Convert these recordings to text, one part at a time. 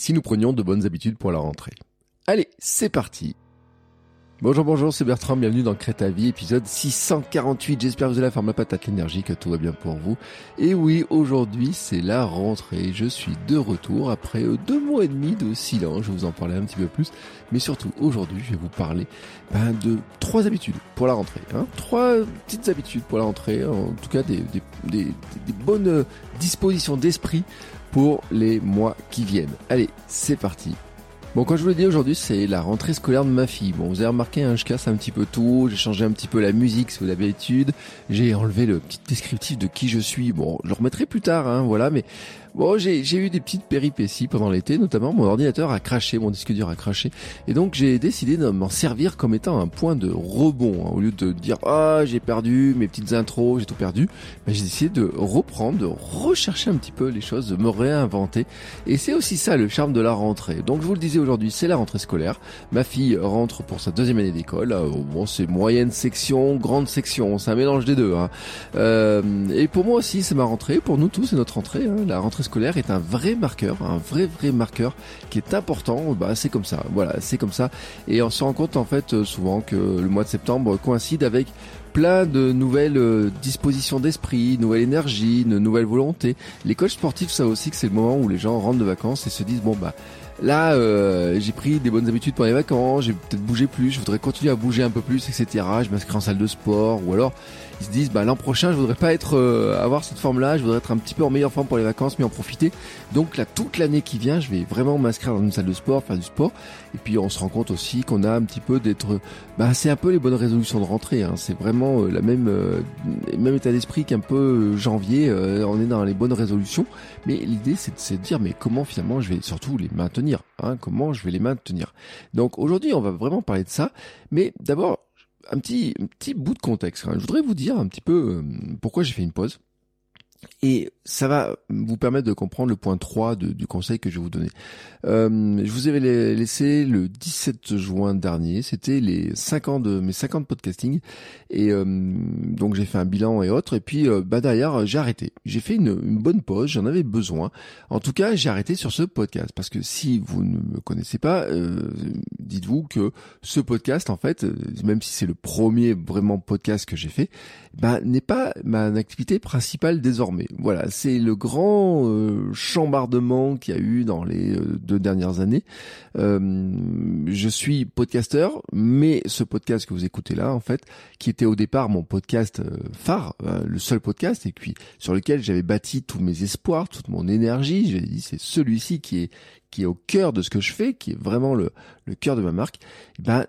si nous prenions de bonnes habitudes pour la rentrée. Allez, c'est parti Bonjour, bonjour, c'est Bertrand, bienvenue dans Vie, épisode 648. J'espère que vous allez la la patate, l'énergie, que tout va bien pour vous. Et oui, aujourd'hui, c'est la rentrée. Je suis de retour après deux mois et demi de silence. Je vais vous en parler un petit peu plus. Mais surtout, aujourd'hui, je vais vous parler ben, de trois habitudes pour la rentrée. Hein. Trois petites habitudes pour la rentrée. En tout cas, des bonnes dispositions d'esprit pour les mois qui viennent. Allez, c'est parti. Bon, quand je vous l'ai dit aujourd'hui, c'est la rentrée scolaire de ma fille. Bon, vous avez remarqué, hein, je casse un petit peu tout, j'ai changé un petit peu la musique, si vous l'avez l'habitude, j'ai enlevé le petit descriptif de qui je suis. Bon, je le remettrai plus tard, hein, voilà, mais Bon, j'ai eu des petites péripéties pendant l'été, notamment mon ordinateur a craché, mon disque dur a craché, et donc j'ai décidé de m'en servir comme étant un point de rebond. Hein. Au lieu de dire ah j'ai perdu mes petites intros, j'ai tout perdu, ben, j'ai décidé de reprendre, de rechercher un petit peu les choses, de me réinventer. Et c'est aussi ça le charme de la rentrée. Donc je vous le disais aujourd'hui, c'est la rentrée scolaire. Ma fille rentre pour sa deuxième année d'école. Euh, bon, c'est moyenne section, grande section, c'est un mélange des deux. Hein. Euh, et pour moi aussi, c'est ma rentrée. Pour nous tous, c'est notre rentrée. Hein. La rentrée scolaire est un vrai marqueur, un vrai vrai marqueur qui est important. Bah c'est comme ça, voilà, c'est comme ça. Et on se rend compte en fait euh, souvent que le mois de septembre coïncide avec plein de nouvelles euh, dispositions d'esprit, nouvelle énergie, une nouvelle volonté. Les coachs sportifs savent aussi que c'est le moment où les gens rentrent de vacances et se disent bon bah là euh, j'ai pris des bonnes habitudes pour les vacances, j'ai peut-être bougé plus, je voudrais continuer à bouger un peu plus, etc. Je m'inscris en salle de sport ou alors ils se disent bah l'an prochain je voudrais pas être euh, avoir cette forme là je voudrais être un petit peu en meilleure forme pour les vacances mais en profiter. Donc là toute l'année qui vient je vais vraiment m'inscrire dans une salle de sport faire du sport. Et puis on se rend compte aussi qu'on a un petit peu d'être bah c'est un peu les bonnes résolutions de rentrée hein. c'est vraiment euh, la même euh, même état d'esprit qu'un peu janvier on est dans les bonnes résolutions. Mais l'idée c'est de, dire mais comment finalement je vais surtout les maintenir hein, comment je vais les maintenir. Donc aujourd'hui on va vraiment parler de ça. Mais d'abord un petit, petit bout de contexte. Je voudrais vous dire un petit peu euh, pourquoi j'ai fait une pause. Et ça va vous permettre de comprendre le point 3 du conseil que je vais vous donner. Euh, je vous avais laissé le 17 juin dernier, c'était les 5 ans de mes 50 podcasting et euh, donc j'ai fait un bilan et autres et puis euh, bah derrière j'ai arrêté. J'ai fait une, bonne pause, j'en avais besoin. En tout cas, j'ai arrêté sur ce podcast parce que si vous ne me connaissez pas, euh, dites-vous que ce podcast en fait, même si c'est le premier vraiment podcast que j'ai fait, bah n'est pas ma activité principale désormais. Voilà, c'est le grand euh, chambardement qu'il y a eu dans les euh, deux dernières années. Euh, je suis podcasteur, mais ce podcast que vous écoutez là, en fait, qui était au départ mon podcast phare, le seul podcast, et puis sur lequel j'avais bâti tous mes espoirs, toute mon énergie, j'ai dit c'est celui-ci qui est qui est au cœur de ce que je fais, qui est vraiment le, cœur de ma marque, eh ben,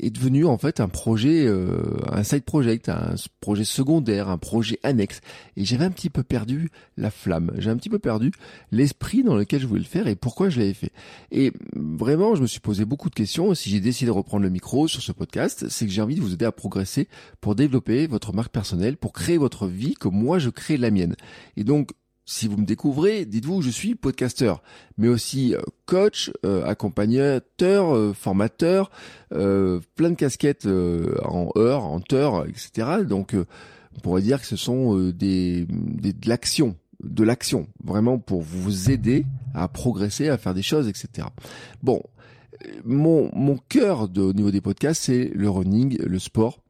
est devenu en fait un projet, euh, un side project, un projet secondaire, un projet annexe. Et j'avais un petit peu perdu la flamme, j'ai un petit peu perdu l'esprit dans lequel je voulais le faire et pourquoi je l'avais fait. Et vraiment, je me suis posé beaucoup de questions. Si j'ai décidé de reprendre le micro sur ce podcast, c'est que j'ai envie de vous aider à progresser pour développer votre marque personnelle, pour créer votre vie comme moi je crée la mienne. Et donc, si vous me découvrez, dites-vous, je suis podcasteur, mais aussi euh, coach, euh, accompagnateur, euh, formateur, plein de casquettes en heures, en heures, etc. Donc, on pourrait dire que ce sont des, des, de l'action, de l'action, vraiment pour vous aider à progresser, à faire des choses, etc. Bon, mon, mon cœur de, au niveau des podcasts, c'est le running, le sport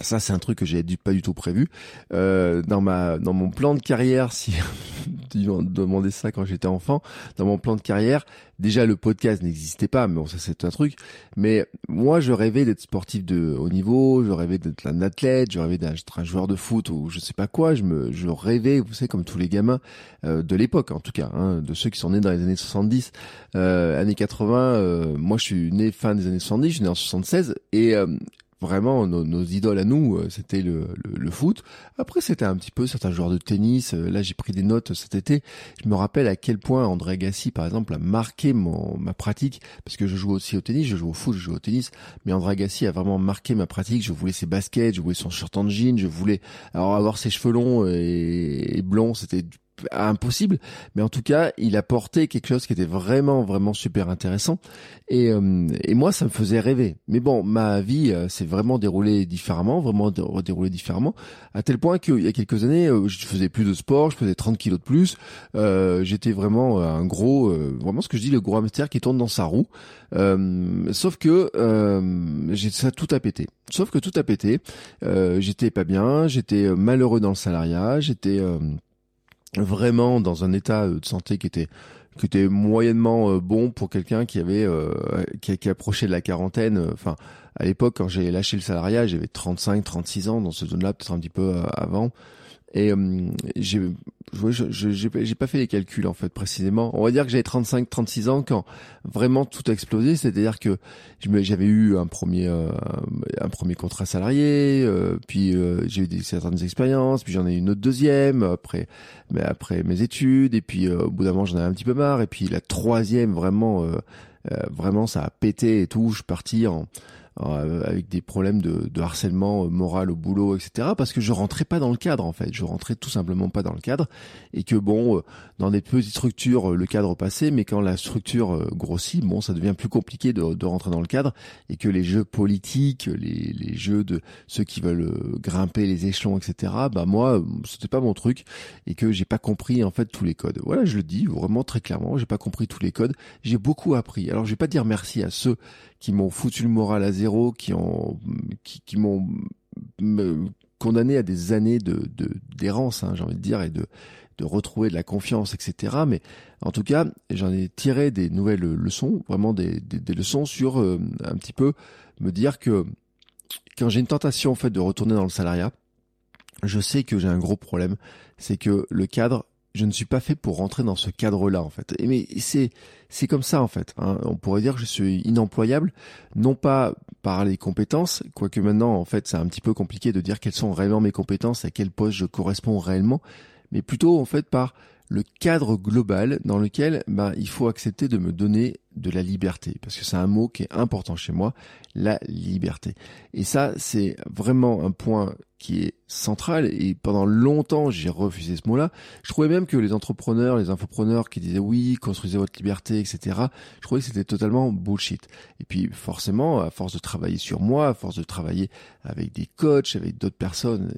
ça, c'est un truc que j'ai pas du tout prévu. Euh, dans ma, dans mon plan de carrière, si tu demandé ça quand j'étais enfant, dans mon plan de carrière, déjà le podcast n'existait pas, mais bon, ça c'est un truc. Mais moi, je rêvais d'être sportif de haut niveau, je rêvais d'être un athlète, je rêvais d'être un joueur de foot ou je sais pas quoi. Je me, je rêvais, vous savez, comme tous les gamins euh, de l'époque, en tout cas, hein, de ceux qui sont nés dans les années 70, euh, années 80. Euh, moi, je suis né fin des années 70, je suis né en 76 et vraiment nos, idoles à nous, euh, c'était le, le, foot. Après, c'était un petit peu certains joueurs de tennis. Euh, là, j'ai pris des notes cet été. Je me rappelle à quel point André Agassi, par exemple, a marqué mon, ma pratique, parce que je joue aussi au tennis, je joue au foot, je joue au tennis, mais André Agassi a vraiment marqué ma pratique. Je voulais ses baskets, je voulais son shirt en jean, je voulais alors avoir ses cheveux longs et, et blonds, c'était impossible, mais en tout cas, il apportait quelque chose qui était vraiment, vraiment super intéressant. Et, euh, et moi, ça me faisait rêver. Mais bon, ma vie euh, s'est vraiment déroulée différemment, vraiment déroulée différemment, à tel point qu'il y a quelques années, euh, je faisais plus de sport, je faisais 30 kilos de plus. J'étais vraiment un gros, vraiment ce que je dis, le gros hamster qui tourne dans sa roue. sauf que j'ai ça tout a pété. Sauf que tout a pété. j'étais pas bien, j'étais malheureux dans le salariat, j'étais vraiment dans un état de santé qui était qui était moyennement euh, bon pour quelqu'un qui avait euh, qui, qui, approchait de la quarantaine. Euh, enfin, à l'époque, quand j'ai lâché le salariat, j'avais 35, 36 ans dans ce zone-là, peut-être un petit peu avant. Et euh, j'ai j'ai pas fait les calculs en fait précisément. On va dire que j'avais 35 36 ans quand vraiment tout a explosé, c'est-à-dire que j'avais eu un premier euh, un premier contrat salarié, euh, puis j'ai eu des, certaines expériences, puis j'en ai eu une autre deuxième après mais après mes études. Et puis au bout d'un moment j'en avais un petit peu marre. Et puis la troisième vraiment vraiment ça a pété et tout, je suis parti en euh, avec des problèmes de, harcèlement moral au boulot, etc. Parce que je rentrais pas dans le cadre en fait, je rentrais tout simplement pas dans le cadre et que bon, euh, dans des petites structures, euh, le cadre passait, mais quand la structure grossit, bon, ça devient plus compliqué de, rentrer dans le cadre et que les jeux politiques, les, jeux de ceux qui veulent grimper les échelons, etc. Bah moi, c'était pas mon truc et que j'ai pas compris en fait tous les codes. Voilà, je le dis vraiment très clairement, j'ai pas compris tous les codes. J'ai beaucoup appris. Alors je vais pas dire merci à ceux qui m'ont foutu le moral à zéro, qui ont, qui, qui m'ont condamné à des années de d'errance, hein, j'ai envie de dire, et de de retrouver de la confiance, etc. Mais en tout cas, j'en ai tiré des nouvelles leçons, vraiment des, des, leçons sur euh, un petit peu me dire que quand j'ai une tentation en fait de retourner dans le salariat, je sais que j'ai un gros problème, c'est que le cadre je ne suis pas fait pour rentrer dans ce cadre-là en fait. Et mais c'est c'est comme ça en fait. Hein. On pourrait dire que je suis inemployable, non pas par les compétences, quoique maintenant en fait c'est un petit peu compliqué de dire quelles sont réellement mes compétences, à quel poste je corresponds réellement, mais plutôt en fait par le cadre global dans lequel bah, il faut accepter de me donner de la liberté, parce que c'est un mot qui est important chez moi, la liberté. Et ça, c'est vraiment un point qui est central et pendant longtemps j'ai refusé ce mot-là. Je trouvais même que les entrepreneurs, les infopreneurs qui disaient oui, construisez votre liberté, etc. Je trouvais que c'était totalement bullshit. Et puis forcément, à force de travailler sur moi, à force de travailler avec des coachs, avec d'autres personnes,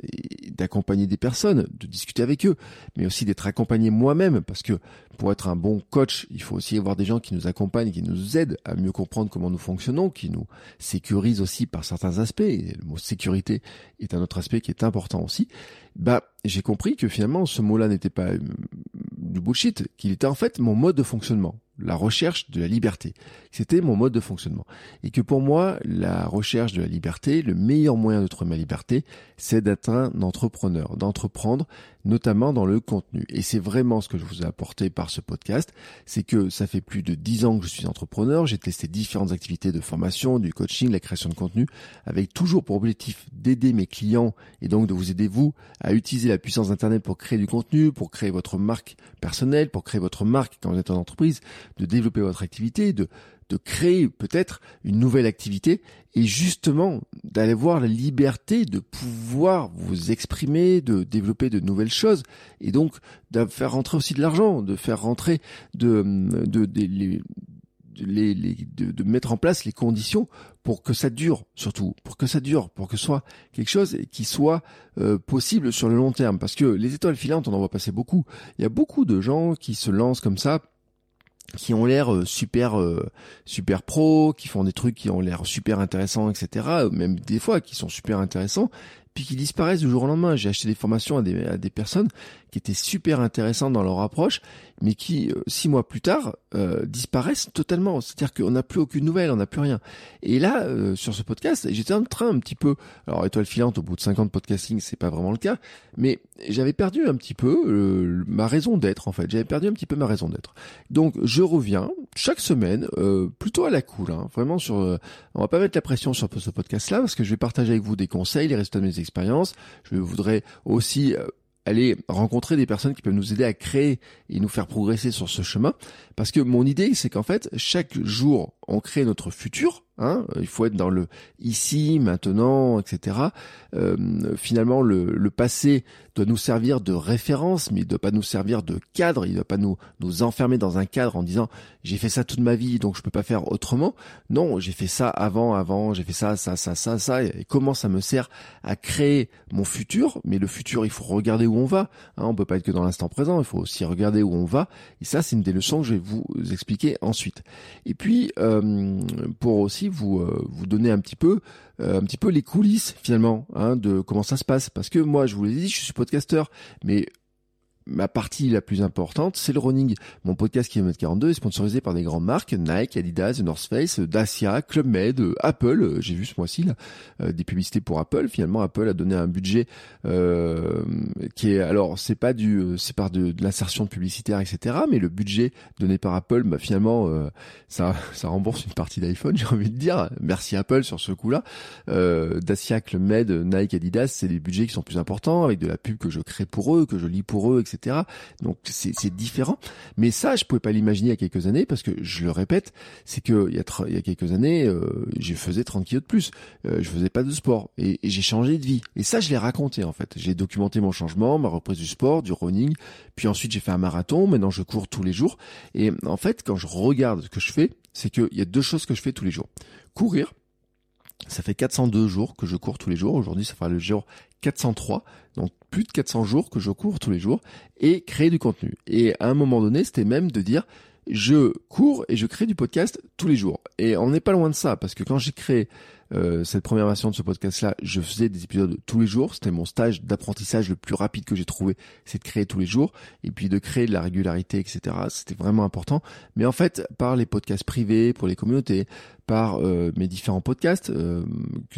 d'accompagner des personnes, de discuter avec eux, mais aussi d'être accompagné moi-même, parce que pour être un bon coach, il faut aussi avoir des gens qui nous accompagnent, qui nous aident à mieux comprendre comment nous fonctionnons, qui nous sécurisent aussi par certains aspects. Le mot sécurité est un autre aspect qui est important aussi. Bah, j'ai compris que finalement, ce mot-là n'était pas euh, du bullshit, qu'il était en fait mon mode de fonctionnement la recherche de la liberté. C'était mon mode de fonctionnement. Et que pour moi, la recherche de la liberté, le meilleur moyen de trouver ma liberté, c'est d'être un entrepreneur, d'entreprendre, notamment dans le contenu. Et c'est vraiment ce que je vous ai apporté par ce podcast. C'est que ça fait plus de dix ans que je suis entrepreneur. J'ai testé différentes activités de formation, du coaching, la création de contenu, avec toujours pour objectif d'aider mes clients et donc de vous aider vous à utiliser la puissance d'Internet pour créer du contenu, pour créer votre marque personnelle, pour créer votre marque quand vous êtes en entreprise, de développer votre activité, de, de créer peut-être une nouvelle activité et justement d'aller voir la liberté de pouvoir vous exprimer, de développer de nouvelles choses et donc de faire rentrer aussi de l'argent, de faire rentrer de, de, de, les, de, de, mettre en place les conditions pour que ça dure, surtout pour que ça dure, pour que ce soit quelque chose qui soit euh, possible sur le long terme. Parce que les étoiles filantes, on en voit passer beaucoup. Il y a beaucoup de gens qui se lancent comme ça qui ont l'air euh, super euh, super pro, qui font des trucs qui ont l'air super intéressants, etc. Même des fois qui sont super intéressants, puis qui disparaissent du jour au lendemain. J'ai acheté des formations à des, à des personnes qui étaient super intéressantes dans leur approche, mais qui euh, six mois plus tard euh, disparaissent totalement. C'est-à-dire qu'on n'a plus aucune nouvelle, on n'a plus rien. Et là, euh, sur ce podcast, j'étais en train un petit peu, alors étoile filante au bout de 50 podcasting, c'est pas vraiment le cas, mais j'avais perdu un petit peu ma raison d'être en fait. J'avais perdu un petit peu ma raison d'être. Donc je reviens chaque semaine, plutôt à la cool, hein, vraiment sur. on va pas mettre la pression sur ce podcast-là parce que je vais partager avec vous des conseils, les résultats de mes expériences. Je voudrais aussi aller rencontrer des personnes qui peuvent nous aider à créer et nous faire progresser sur ce chemin. Parce que mon idée, c'est qu'en fait, chaque jour, on crée notre futur, Hein il faut être dans le ici, maintenant, etc. Euh, finalement, le, le, passé doit nous servir de référence, mais il ne doit pas nous servir de cadre. Il ne doit pas nous nous enfermer dans un cadre en disant j'ai fait ça toute ma vie, donc je peux pas faire autrement. Non, j'ai fait ça avant, avant, j'ai fait ça, ça, ça, ça, ça. Et comment ça me sert à créer mon futur? Mais le futur, il faut regarder où on va. Hein, on peut pas être que dans l'instant présent. Il faut aussi regarder où on va. Et ça, c'est une des leçons que je vais vous expliquer ensuite. Et puis, euh, pour aussi vous euh, vous donner un petit peu euh, un petit peu les coulisses finalement hein, de comment ça se passe. Parce que moi je vous l'ai dit je suis podcasteur mais ma partie la plus importante, c'est le running. Mon podcast Kilomètre 42 est sponsorisé par des grandes marques, Nike, Adidas, North Face, Dacia, Club Med, Apple. Euh, j'ai vu ce mois-ci là euh, des publicités pour Apple. Finalement, Apple a donné un budget euh, qui est alors c'est pas du euh, c'est par de, de l'insertion publicitaire etc. Mais le budget donné par Apple, bah, finalement ça ça rembourse une partie d'iPhone. J'ai envie de dire merci Apple sur ce coup-là. Dacia, Club Med, Nike, Adidas, c'est des budgets qui sont plus importants avec de la pub que je crée pour eux, que je lis pour eux, etc. Donc c'est différent. Mais ça, je pouvais pas l'imaginer il y a quelques années parce que je le répète, c'est que il y a, il y a quelques années, euh, je faisais 30 kilos de plus. Euh, je faisais pas de sport et, j'ai changé de vie. Et ça, je l'ai raconté en fait. J'ai documenté mon changement, ma reprise du sport, du running. Puis ensuite, j'ai fait un marathon. Maintenant, je cours tous les jours. Et en fait, quand je regarde ce que je fais, c'est qu'il y a deux choses que je fais tous les jours. Courir, ça fait 402 jours que je cours tous les jours. Aujourd'hui, ça fera le jour 403. Donc plus de 400 jours que je cours tous les jours et créer du contenu. Et à un moment donné, c'était même de dire je cours et je crée du podcast tous les jours. Et on n'est pas loin de ça parce que quand j'ai créé euh, cette première version de ce podcast-là, je faisais des épisodes tous les jours. C'était mon stage d'apprentissage le plus rapide que j'ai trouvé, c'est de créer tous les jours et puis de créer de la régularité, etc. C'était vraiment important. Mais en fait, par les podcasts privés pour les communautés, par euh, mes différents podcasts, euh,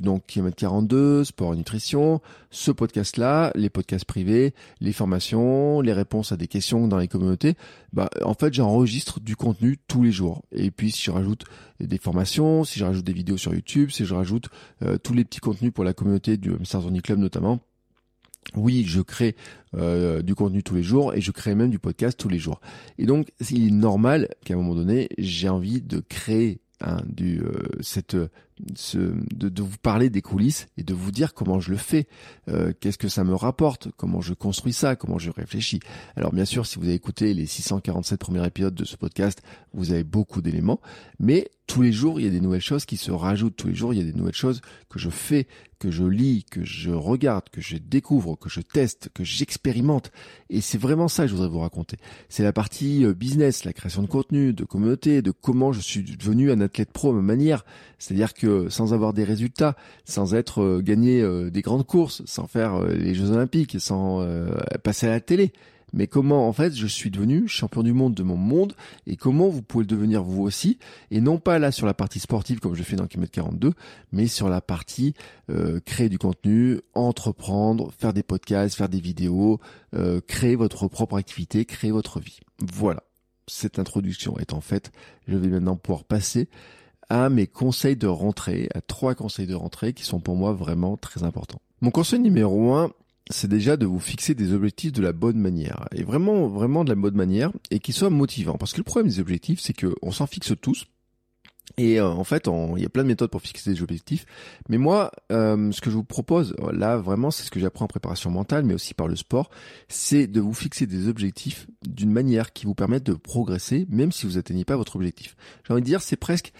donc Kilomètre 42, Sport et Nutrition, ce podcast-là, les podcasts privés, les formations, les réponses à des questions dans les communautés, bah, en fait, j'enregistre du contenu tous les jours. Et puis, si je rajoute des formations, si je rajoute des vidéos sur YouTube, si je rajoute euh, tous les petits contenus pour la communauté du Mr. Zony Club notamment, oui, je crée euh, du contenu tous les jours et je crée même du podcast tous les jours. Et donc, il est normal qu'à un moment donné, j'ai envie de créer hein, du, euh, cette, ce, de, de, vous parler des coulisses et de vous dire comment je le fais, euh, qu'est-ce que ça me rapporte, comment je construis ça, comment je réfléchis. Alors bien sûr, si vous avez écouté les 647 premiers épisodes de ce podcast, vous avez beaucoup d'éléments, mais tous les jours, il y a des nouvelles choses qui se rajoutent. Tous les jours, il y a des nouvelles choses que je fais, que je lis, que je regarde, que je découvre, que je teste, que j'expérimente. Et c'est vraiment ça que je voudrais vous raconter. C'est la partie euh, business, la création de contenu, de communauté, de comment je suis devenu un athlète pro à ma manière. C'est-à-dire que sans avoir des résultats, sans être euh, gagné euh, des grandes courses, sans faire les Jeux Olympiques, sans passer à la télé, mais comment en fait je suis devenu champion du monde de mon monde et comment vous pouvez le devenir vous aussi? Et non pas là sur la partie sportive comme je fais dans Kilomètre 42 mais sur la partie euh, créer du contenu, entreprendre, faire des podcasts, faire des vidéos, euh, créer votre propre activité, créer votre vie. Voilà. Cette introduction est en fait, je vais maintenant pouvoir passer à mes conseils de rentrée, à trois conseils de rentrée qui sont pour moi vraiment très importants. Mon conseil numéro un, c'est déjà de vous fixer des objectifs de la bonne manière et vraiment vraiment de la bonne manière et qui soient motivants parce que le problème des objectifs c'est que on s'en fixe tous et euh, en fait, il y a plein de méthodes pour fixer des objectifs. Mais moi, euh, ce que je vous propose, là vraiment, c'est ce que j'apprends en préparation mentale, mais aussi par le sport, c'est de vous fixer des objectifs d'une manière qui vous permette de progresser, même si vous n'atteignez pas votre objectif. J'ai envie de dire, c'est presque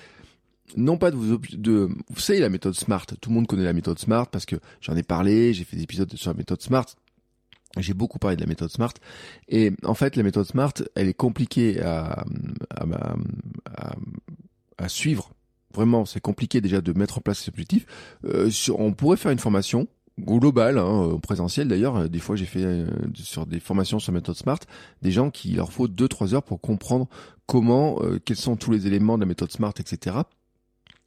non pas de vous de vous savez la méthode SMART. Tout le monde connaît la méthode SMART parce que j'en ai parlé j'ai fait des épisodes sur la méthode SMART. J'ai beaucoup parlé de la méthode SMART. Et en fait la méthode SMART elle est compliquée à, suivre. Vraiment c'est compliqué déjà de mettre en place ces objectifs. Euh, on pourrait faire une formation globale, hein, présentiel d'ailleurs. Des fois, j'ai fait euh, sur des formations sur méthode Smart, des gens qui leur faut 2-3 heures pour comprendre comment, euh, quels sont tous les éléments de la méthode Smart, etc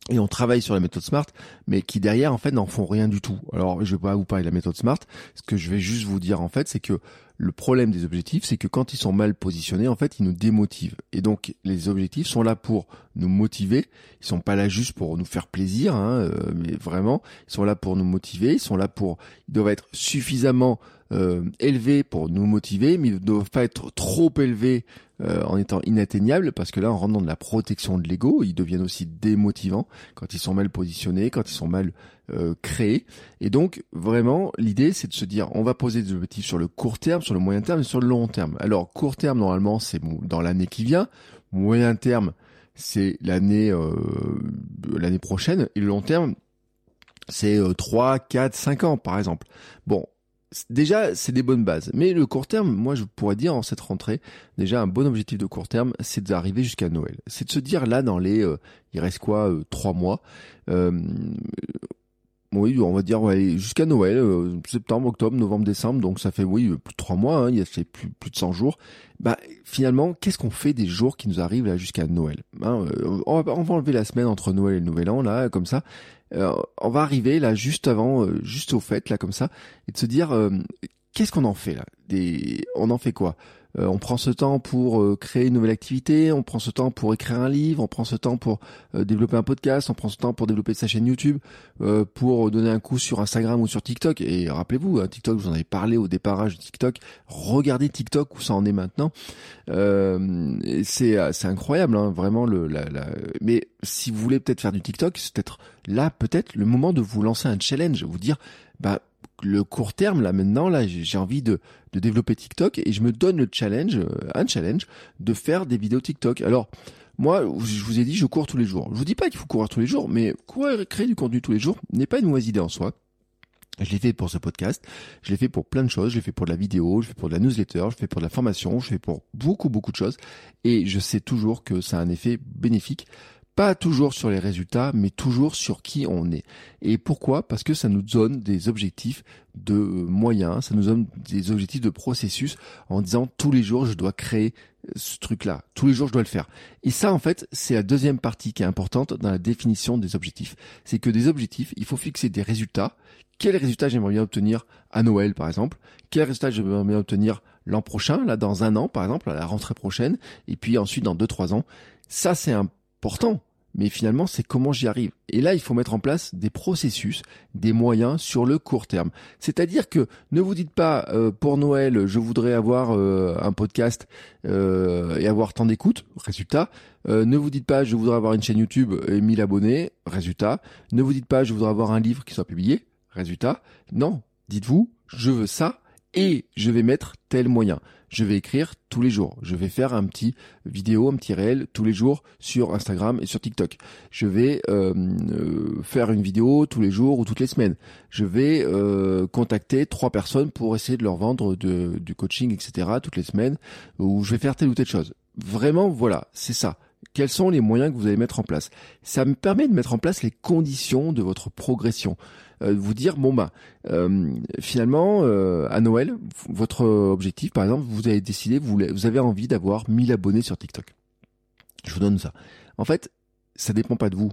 et on travaille sur la méthode SMART, mais qui derrière en fait n'en font rien du tout. Alors je vais pas vous parler de la méthode SMART. Ce que je vais juste vous dire en fait, c'est que le problème des objectifs, c'est que quand ils sont mal positionnés, en fait, ils nous démotivent. Et donc les objectifs sont là pour nous motiver. Ils sont pas là juste pour nous faire plaisir, hein, euh, mais vraiment, ils sont là pour nous motiver. Ils sont là pour, ils doivent être suffisamment euh, élevés pour nous motiver, mais ils ne doivent pas être trop élevés euh, en étant inatteignables, parce que là, en rentre dans de la protection de l'ego, ils deviennent aussi démotivants quand ils sont mal positionnés, quand ils sont mal euh, créés. Et donc, vraiment, l'idée, c'est de se dire, on va poser des objectifs sur le court terme, sur le moyen terme et sur le long terme. Alors, court terme, normalement, c'est dans l'année qui vient. Moyen terme, c'est l'année euh, l'année prochaine. Et le long terme, c'est 3, 4, 5 ans, par exemple. Bon, déjà, c'est des bonnes bases. Mais le court terme, moi, je pourrais dire en cette rentrée, déjà un bon objectif de court terme, c'est d'arriver jusqu'à Noël. C'est de se dire là, dans les, euh, il reste quoi, euh, trois mois. Euh, oui, on va dire ouais, jusqu'à Noël, euh, septembre, octobre, novembre, décembre, donc ça fait oui plus de trois mois, hein, il y a fait plus, plus de 100 jours. Bah finalement, qu'est-ce qu'on fait des jours qui nous arrivent là jusqu'à Noël? On, va, on va enlever la semaine entre Noël et le Nouvel An là, comme ça. Euh, on va arriver là juste avant, euh, juste au fait là comme ça, et de se dire euh, qu'est-ce qu'on en fait là? On en fait quoi? On prend ce temps pour créer une nouvelle activité, on prend ce temps pour écrire un livre, on prend ce temps pour développer un podcast, on prend ce temps pour développer sa chaîne YouTube, pour donner un coup sur Instagram ou sur TikTok. Et rappelez-vous, hein, TikTok, vous en avez parlé au départage de TikTok. Regardez TikTok où ça en est maintenant. c'est incroyable, hein, vraiment. Mais si vous voulez peut-être faire du TikTok, c'est peut-être là peut-être le moment de vous lancer un challenge, vous dire bah le court terme là maintenant là j'ai envie de, développer TikTok et je me donne le challenge euh, un challenge de faire des vidéos TikTok. Alors moi je vous ai dit je cours tous les jours. Je vous dis pas qu'il faut courir tous les jours mais courir créer du contenu tous les jours n'est pas une mauvaise idée en soi. Je l'ai fait pour ce podcast, je l'ai fait pour plein de choses, je l'ai fait pour de la vidéo, je l'ai fait pour de la newsletter, je l'ai fait pour de la formation, je l'ai fait pour beaucoup beaucoup de choses et je sais toujours que ça a un effet bénéfique pas toujours sur les résultats, mais toujours sur qui on est. Et pourquoi? Parce que ça nous donne des objectifs de moyens, ça nous donne des objectifs de processus en disant tous les jours je dois créer ce truc-là, tous les jours je dois le faire. Et ça en fait c'est la deuxième partie qui est importante dans la définition des objectifs. C'est que des objectifs, il faut fixer des résultats. Quels résultats j'aimerais bien obtenir à Noël par exemple? Quels résultats j'aimerais bien obtenir l'an prochain, là dans un an par exemple, à la rentrée prochaine, et puis ensuite dans deux trois ans? Ça c'est un important. Mais finalement, c'est comment j'y arrive. Et là, il faut mettre en place des processus, des moyens sur le court terme. C'est-à-dire que ne vous dites pas euh, pour Noël, je voudrais avoir euh, un podcast euh, et avoir tant d'écoutes. Résultat. ne vous dites pas, je voudrais avoir une chaîne YouTube et 1000 abonnés. Résultat. Ne vous dites pas, je voudrais avoir un livre qui soit publié. Résultat. Non. Dites-vous, je veux ça et je vais mettre tel moyen. Je vais écrire tous les jours. Je vais faire un petit vidéo, un petit réel tous les jours sur Instagram et sur TikTok. Je vais euh, euh, faire une vidéo tous les jours ou toutes les semaines. Je vais euh, contacter trois personnes pour essayer de leur vendre du coaching, etc. toutes les semaines. Ou je vais faire telle ou telle chose. Vraiment, voilà, c'est ça. Quels sont les moyens que vous allez mettre en place? Ça me permet de mettre en place les conditions de votre progression. Euh, vous dire bon bah euh, finalement euh, à Noël votre objectif par exemple vous avez décidé vous, avez envie d'avoir 1000 abonnés sur TikTok. Je vous donne ça. En fait, ça dépend pas de vous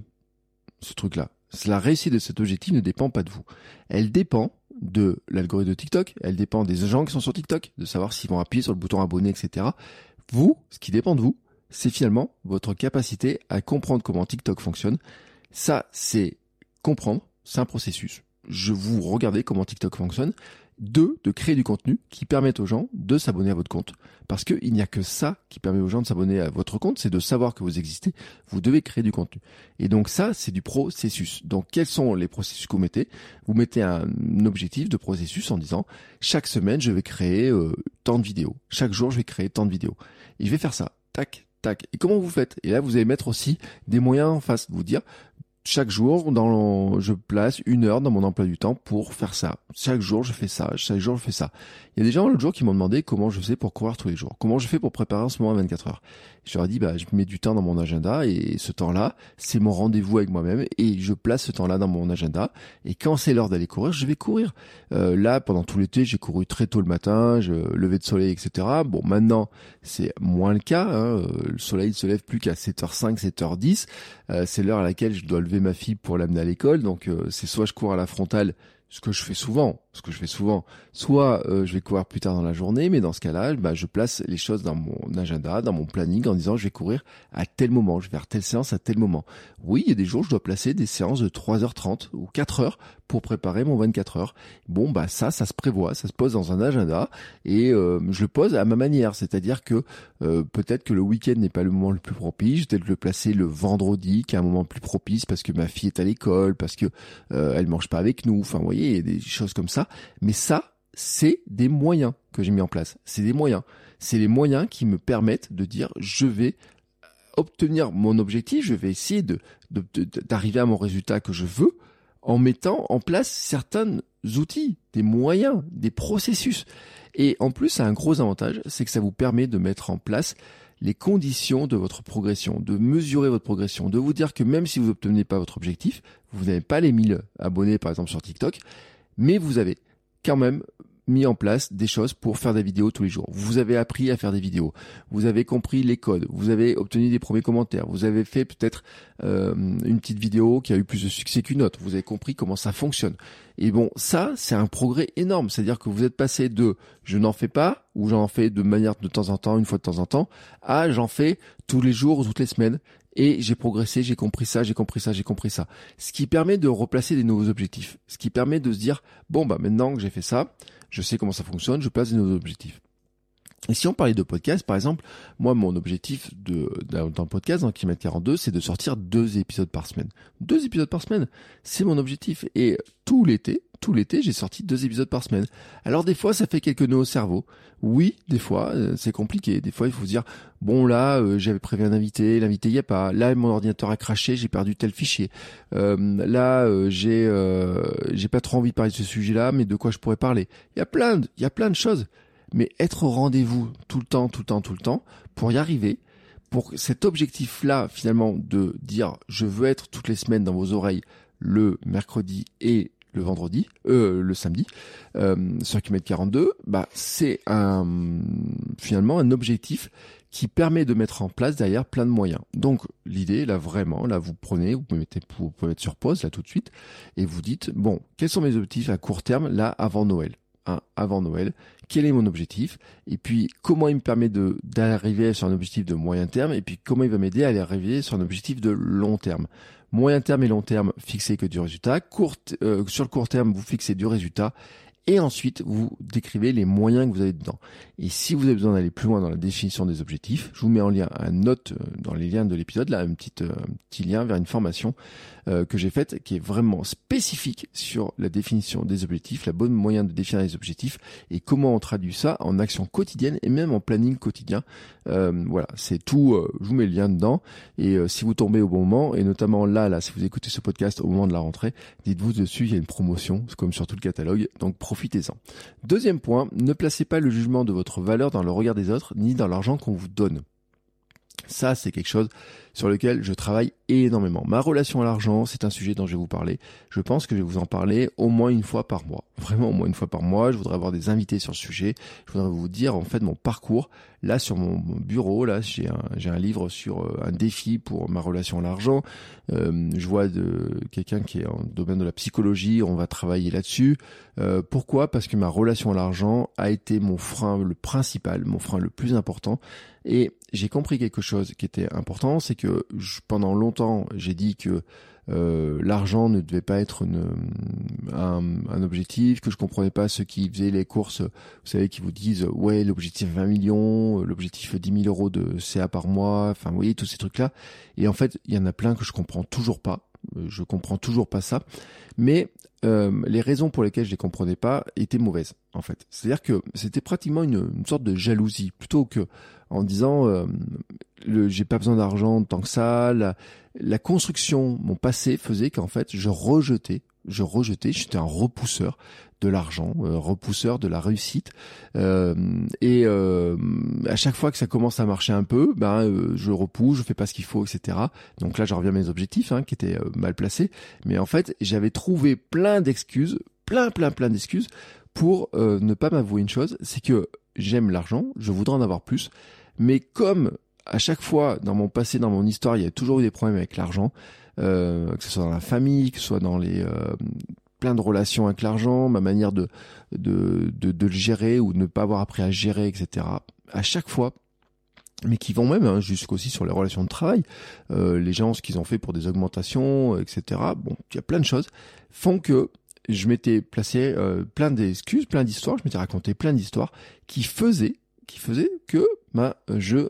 ce truc là. La réussite de cet objectif ne dépend pas de vous. Elle dépend de l'algorithme de TikTok, elle dépend des gens qui sont sur TikTok, de savoir s'ils vont appuyer sur le bouton abonner, etc. Vous, ce qui dépend de vous, c'est finalement votre capacité à comprendre comment TikTok fonctionne. Ça, c'est comprendre c'est un processus. Je vous regardez comment TikTok fonctionne. Deux, de créer du contenu qui permette aux gens de s'abonner à votre compte. Parce qu'il n'y a que ça qui permet aux gens de s'abonner à votre compte, c'est de savoir que vous existez. Vous devez créer du contenu. Et donc ça, c'est du processus. Donc quels sont les processus que vous mettez? Vous mettez un objectif de processus en disant chaque semaine, je vais créer euh, tant de vidéos. Chaque jour, je vais créer tant de vidéos. Et je vais faire ça. Tac, tac. Et comment vous faites? Et là, vous allez mettre aussi des moyens en face. Vous dire, chaque jour, dans, je place une heure dans mon emploi du temps pour faire ça. Chaque jour, je fais ça. Chaque jour, je fais ça. Il y a des gens l'autre jour qui m'ont demandé comment je faisais pour courir tous les jours. Comment je fais pour préparer en ce moment à 24 heures? Je leur ai dit, bah, je mets du temps dans mon agenda et ce temps-là, c'est mon rendez-vous avec moi-même et je place ce temps-là dans mon agenda. Et quand c'est l'heure d'aller courir, je vais courir. Euh, là, pendant tout l'été, j'ai couru très tôt le matin, je lever de soleil, etc. Bon, maintenant, c'est moins le cas. Hein. Le soleil ne se lève plus qu'à 7h05, 7h10. Euh, c'est l'heure à laquelle je dois lever ma fille pour l'amener à l'école. Donc, euh, c'est soit je cours à la frontale ce que je fais souvent, ce que je fais souvent, soit euh, je vais courir plus tard dans la journée, mais dans ce cas-là, bah, je place les choses dans mon agenda, dans mon planning, en disant je vais courir à tel moment, je vais faire telle séance à tel moment. Oui, il y a des jours je dois placer des séances de 3h30 ou 4h pour préparer mon 24 heures. Bon, bah ça, ça se prévoit, ça se pose dans un agenda et euh, je le pose à ma manière, c'est-à-dire que euh, peut-être que le week-end n'est pas le moment le plus propice, je vais peut-être le placer le vendredi, qui est un moment plus propice parce que ma fille est à l'école, parce que euh, elle mange pas avec nous. Enfin, vous voyez, il y a des choses comme ça. Mais ça, c'est des moyens que j'ai mis en place. C'est des moyens. C'est les moyens qui me permettent de dire je vais obtenir mon objectif, je vais essayer d'arriver à mon résultat que je veux en mettant en place certains outils, des moyens, des processus. Et en plus, ça a un gros avantage, c'est que ça vous permet de mettre en place les conditions de votre progression, de mesurer votre progression, de vous dire que même si vous n'obtenez pas votre objectif, vous n'avez pas les 1000 abonnés par exemple sur TikTok, mais vous avez quand même mis en place des choses pour faire des vidéos tous les jours. Vous avez appris à faire des vidéos. Vous avez compris les codes. Vous avez obtenu des premiers commentaires. Vous avez fait peut-être euh, une petite vidéo qui a eu plus de succès qu'une autre. Vous avez compris comment ça fonctionne. Et bon, ça, c'est un progrès énorme. C'est-à-dire que vous êtes passé de je n'en fais pas, ou j'en fais de manière de temps en temps, une fois de temps en temps, à j'en fais tous les jours, toutes les semaines. Et j'ai progressé, j'ai compris ça, j'ai compris ça, j'ai compris ça. Ce qui permet de replacer des nouveaux objectifs. Ce qui permet de se dire, bon, bah maintenant que j'ai fait ça, je sais comment ça fonctionne, je place des nouveaux objectifs. Et si on parlait de podcast, par exemple, moi, mon objectif de, dans le podcast, dans Kilomètre 42, c'est de sortir deux épisodes par semaine. Deux épisodes par semaine, c'est mon objectif. Et tout l'été, tout l'été, j'ai sorti deux épisodes par semaine. Alors des fois, ça fait quelques nœuds au cerveau. Oui, des fois, euh, c'est compliqué. Des fois, il faut se dire, bon là, euh, j'avais prévu un invité, l'invité y a pas. Là, mon ordinateur a craché, j'ai perdu tel fichier. Euh, là, j'ai j'ai pas trop envie de parler de ce sujet-là, mais de quoi je pourrais parler? Il y a plein, il y a plein de choses mais être au rendez-vous tout le temps, tout le temps, tout le temps, pour y arriver, pour cet objectif-là, finalement, de dire je veux être toutes les semaines dans vos oreilles le mercredi et le vendredi, euh, le samedi, euh, sur km 42, bah c'est un finalement un objectif qui permet de mettre en place derrière plein de moyens. Donc l'idée là vraiment, là vous prenez, vous pouvez mettre, vous pouvez mettre sur pause là tout de suite et vous dites bon quels sont mes objectifs à court terme là avant Noël? Avant Noël, quel est mon objectif, et puis comment il me permet de d'arriver sur un objectif de moyen terme, et puis comment il va m'aider à arriver sur un objectif de long terme. Moyen terme et long terme, fixez que du résultat. Court, euh, sur le court terme, vous fixez du résultat et ensuite vous décrivez les moyens que vous avez dedans. Et si vous avez besoin d'aller plus loin dans la définition des objectifs, je vous mets en lien un note euh, dans les liens de l'épisode, là, un petit, euh, un petit lien vers une formation euh, que j'ai faite qui est vraiment spécifique sur la définition des objectifs, la bonne moyen de définir les objectifs et comment on traduit ça en action quotidienne et même en planning quotidien. voilà, c'est tout. je vous mets le lien dedans et si vous tombez au bon moment et notamment là, là, si vous écoutez ce podcast au moment de la rentrée, dites-vous dessus, il y a une promotion, comme sur tout le catalogue, donc Deuxième point, ne placez pas le jugement de votre valeur dans le regard des autres, ni dans l'argent qu'on vous donne. Ça, c'est quelque chose sur lequel je travaille énormément. Ma relation à l'argent, c'est un sujet dont je vais vous parler. Je pense que je vais vous en parler au moins une fois par mois. Vraiment au moins une fois par mois. Je voudrais avoir des invités sur le sujet. Je voudrais vous dire en fait mon parcours. Là sur mon bureau, là j'ai un, j'ai un livre sur euh, un défi pour ma relation à l'argent. Euh, je vois de quelqu'un qui est en domaine de la psychologie. On va travailler là-dessus. Euh, pourquoi? Parce que ma relation à l'argent a été mon frein le principal, mon frein le plus important. Et j'ai compris quelque chose qui était important, c'est que pendant longtemps, j'ai dit que euh, l'argent ne devait pas être un, objectif, que je comprenais pas ceux qui faisaient les courses, vous savez, qui vous disent ouais l'objectif 20 millions, l'objectif 10 000 euros de CA par mois, enfin vous voyez tous ces trucs là. Et en fait, il y en a plein que je comprends toujours pas. Euh, je comprends toujours pas ça, mais euh, les raisons pour lesquelles je les comprenais pas étaient mauvaises en fait. C'est-à-dire que c'était pratiquement une, sorte de jalousie plutôt que en disant euh, j'ai pas besoin d'argent tant que ça. La construction, mon passé faisait qu'en fait je rejetais, je rejetais, j'étais un repousseur de l'argent, euh, repousseur de la réussite. Euh, et euh, à chaque fois que ça commence à marcher un peu, ben je repousse, je fais pas ce qu'il faut, etc. Donc là, je reviens à mes objectifs hein, qui étaient mal placés. Mais en fait, j'avais trouvé plein d'excuses, plein, plein, plein d'excuses pour ne pas m'avouer une chose, c'est que j'aime l'argent, je voudrais en avoir plus, mais comme à chaque fois dans mon passé, dans mon histoire, il y a toujours eu des problèmes avec l'argent, que ce soit dans la famille, que ce soit dans les plein de relations avec l'argent, ma manière de, de, de, de le gérer ou de ne pas avoir appris à gérer, etc. À chaque fois, mais qui vont même hein, jusqu'aussi sur les relations de travail, euh, les gens ce qu'ils ont fait pour des augmentations, etc. Bon, il y a plein de choses font que je m'étais placé euh, plein d'excuses, plein d'histoires, je m'étais raconté plein d'histoires qui faisaient qui faisait que bah, je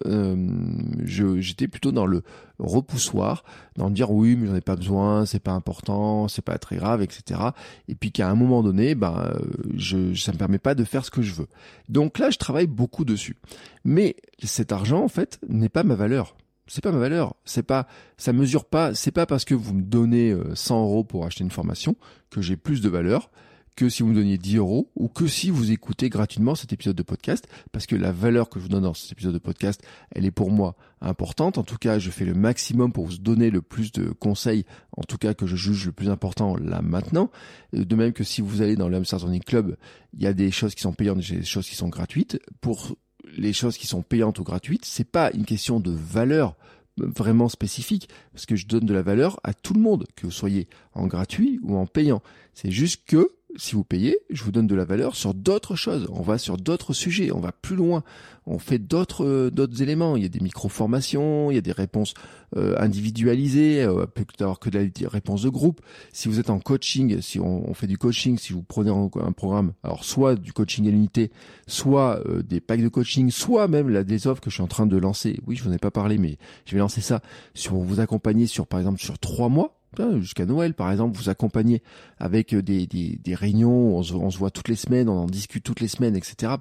je j'étais plutôt dans le repoussoir, dans dire oui mais j'en ai pas besoin, c'est pas important, c'est pas très grave, etc. Et puis qu'à un moment donné, bah, je ça me permet pas de faire ce que je veux. Donc là, je travaille beaucoup dessus. Mais cet argent en fait n'est pas ma valeur c'est pas ma valeur. C'est pas, ça mesure pas. C'est pas parce que vous me donnez 100 euros pour acheter une formation que j'ai plus de valeur que si vous me donniez 10 euros ou que si vous écoutez gratuitement cet épisode de podcast, parce que la valeur que je vous donne dans cet épisode de podcast, elle est pour moi importante. En tout cas, je fais le maximum pour vous donner le plus de conseils, en tout cas que je juge le plus important là maintenant. De même que si vous allez dans le Club, il y a des choses qui sont payantes, des choses qui sont gratuites. Pour les choses qui sont payantes ou gratuites, c'est pas une question de valeur vraiment spécifique, parce que je donne de la valeur à tout le monde, que vous soyez en gratuit ou en payant. C'est juste que si vous payez, je vous donne de la valeur sur d'autres choses. On va sur d'autres sujets, on va plus loin, on fait d'autres euh, d'autres éléments. Il y a des micro-formations, il y a des réponses euh, individualisées, euh, avoir que de la réponse de groupe. Si vous êtes en coaching, si on, fait du coaching, si vous prenez un, programme, alors soit du coaching à l'unité, soit euh, des packs de coaching, soit même là des offres que je suis en train de lancer. Oui, je vous en ai pas parlé, mais je vais lancer ça sur vous accompagner sur par exemple sur trois mois jusqu'à Noël par exemple, vous accompagnez avec euh, des, des, réunions, on se, on se, voit toutes les semaines, on en discute toutes les semaines, etc.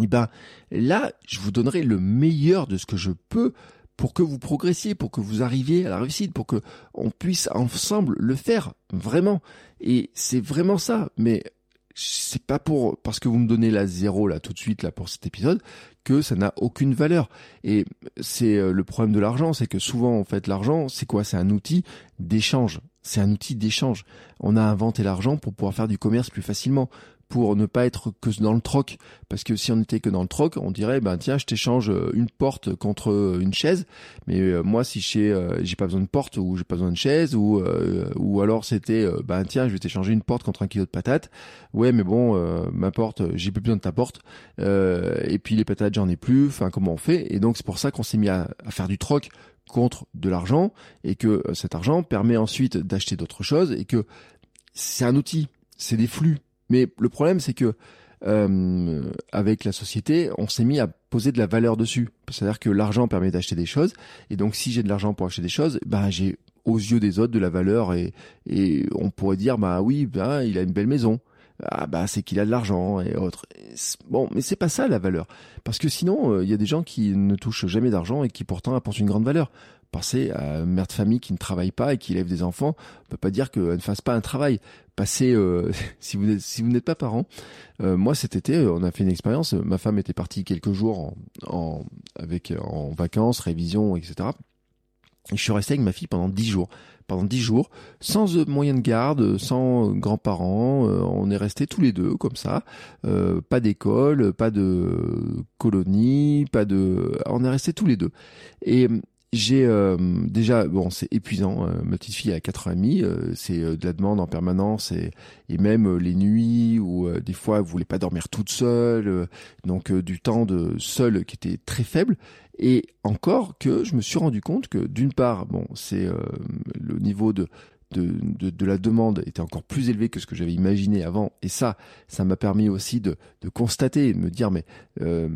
Et ben là, je vous donnerai le meilleur de ce que je peux pour que vous progressiez, pour que vous arriviez à la réussite, pour que on puisse ensemble le faire vraiment. Et c'est vraiment ça. Mais c'est pas pour parce que vous me donnez la zéro là tout de suite là pour cet épisode que ça n'a aucune valeur. Et c'est euh, le problème de l'argent, c'est que souvent en fait l'argent, c'est quoi? C'est un outil d'échange. C'est un outil d'échange. On a inventé l'argent pour pouvoir faire du commerce plus facilement pour ne pas être que dans le troc. Parce que si on était que dans le troc, on dirait, ben tiens, je t'échange euh, une porte contre euh, une chaise. Mais euh, moi, si j'ai j'ai pas besoin de porte ou j'ai pas besoin de chaise ou ou alors c'était, ben tiens, je vais t'échanger une porte contre un kilo de patates. Ouais, mais bon, ma porte, j'ai plus besoin de ta porte. et puis les patates, j'en ai plus. Enfin, comment on fait? Et donc c'est pour ça qu'on s'est mis à faire du troc contre de l'argent et que cet argent permet ensuite d'acheter d'autres choses et que c'est un outil, c'est des flux, mais le problème, c'est que euh, avec la société, on s'est mis à poser de la valeur dessus. C'est-à-dire que l'argent permet d'acheter des choses, et donc si j'ai de l'argent pour acheter des choses, ben j'ai aux yeux des autres de la valeur, et, et on pourrait dire bah oui, ben il a une belle maison. Ah bah c'est qu'il a de l'argent et autres. Bon, mais c'est pas ça la valeur, parce que sinon euh, il y a des gens qui ne touchent jamais d'argent et qui pourtant apportent une grande valeur. Pensez à une mère de famille qui ne travaille pas et qui élève des enfants, on peut pas dire qu'elle ne fasse pas un travail. Passez, euh, si vous si vous n'êtes pas parent, euh, moi cet été on a fait une expérience. Ma femme était partie quelques jours en, avec en vacances, révision, etc. Et je suis resté avec ma fille pendant dix jours. Pendant dix jours, sans moyen de garde, sans grands-parents, euh, on est restés tous les deux comme ça. pas d'école, pas de colonie, pas de. On est restés tous les deux. Et j'ai euh, déjà bon c'est épuisant euh, ma petite fille a 4 ans et demi euh, c'est de la demande en permanence et, et même les nuits où des fois elle voulait pas dormir toute seule donc du temps de seule qui était très faible. Et encore que je me suis rendu compte que d'une part bon c'est le niveau de de, de, de, la demande était encore plus élevée que ce que j'avais imaginé avant. Et ça, ça m'a permis aussi de, de constater, de me dire, mais euh,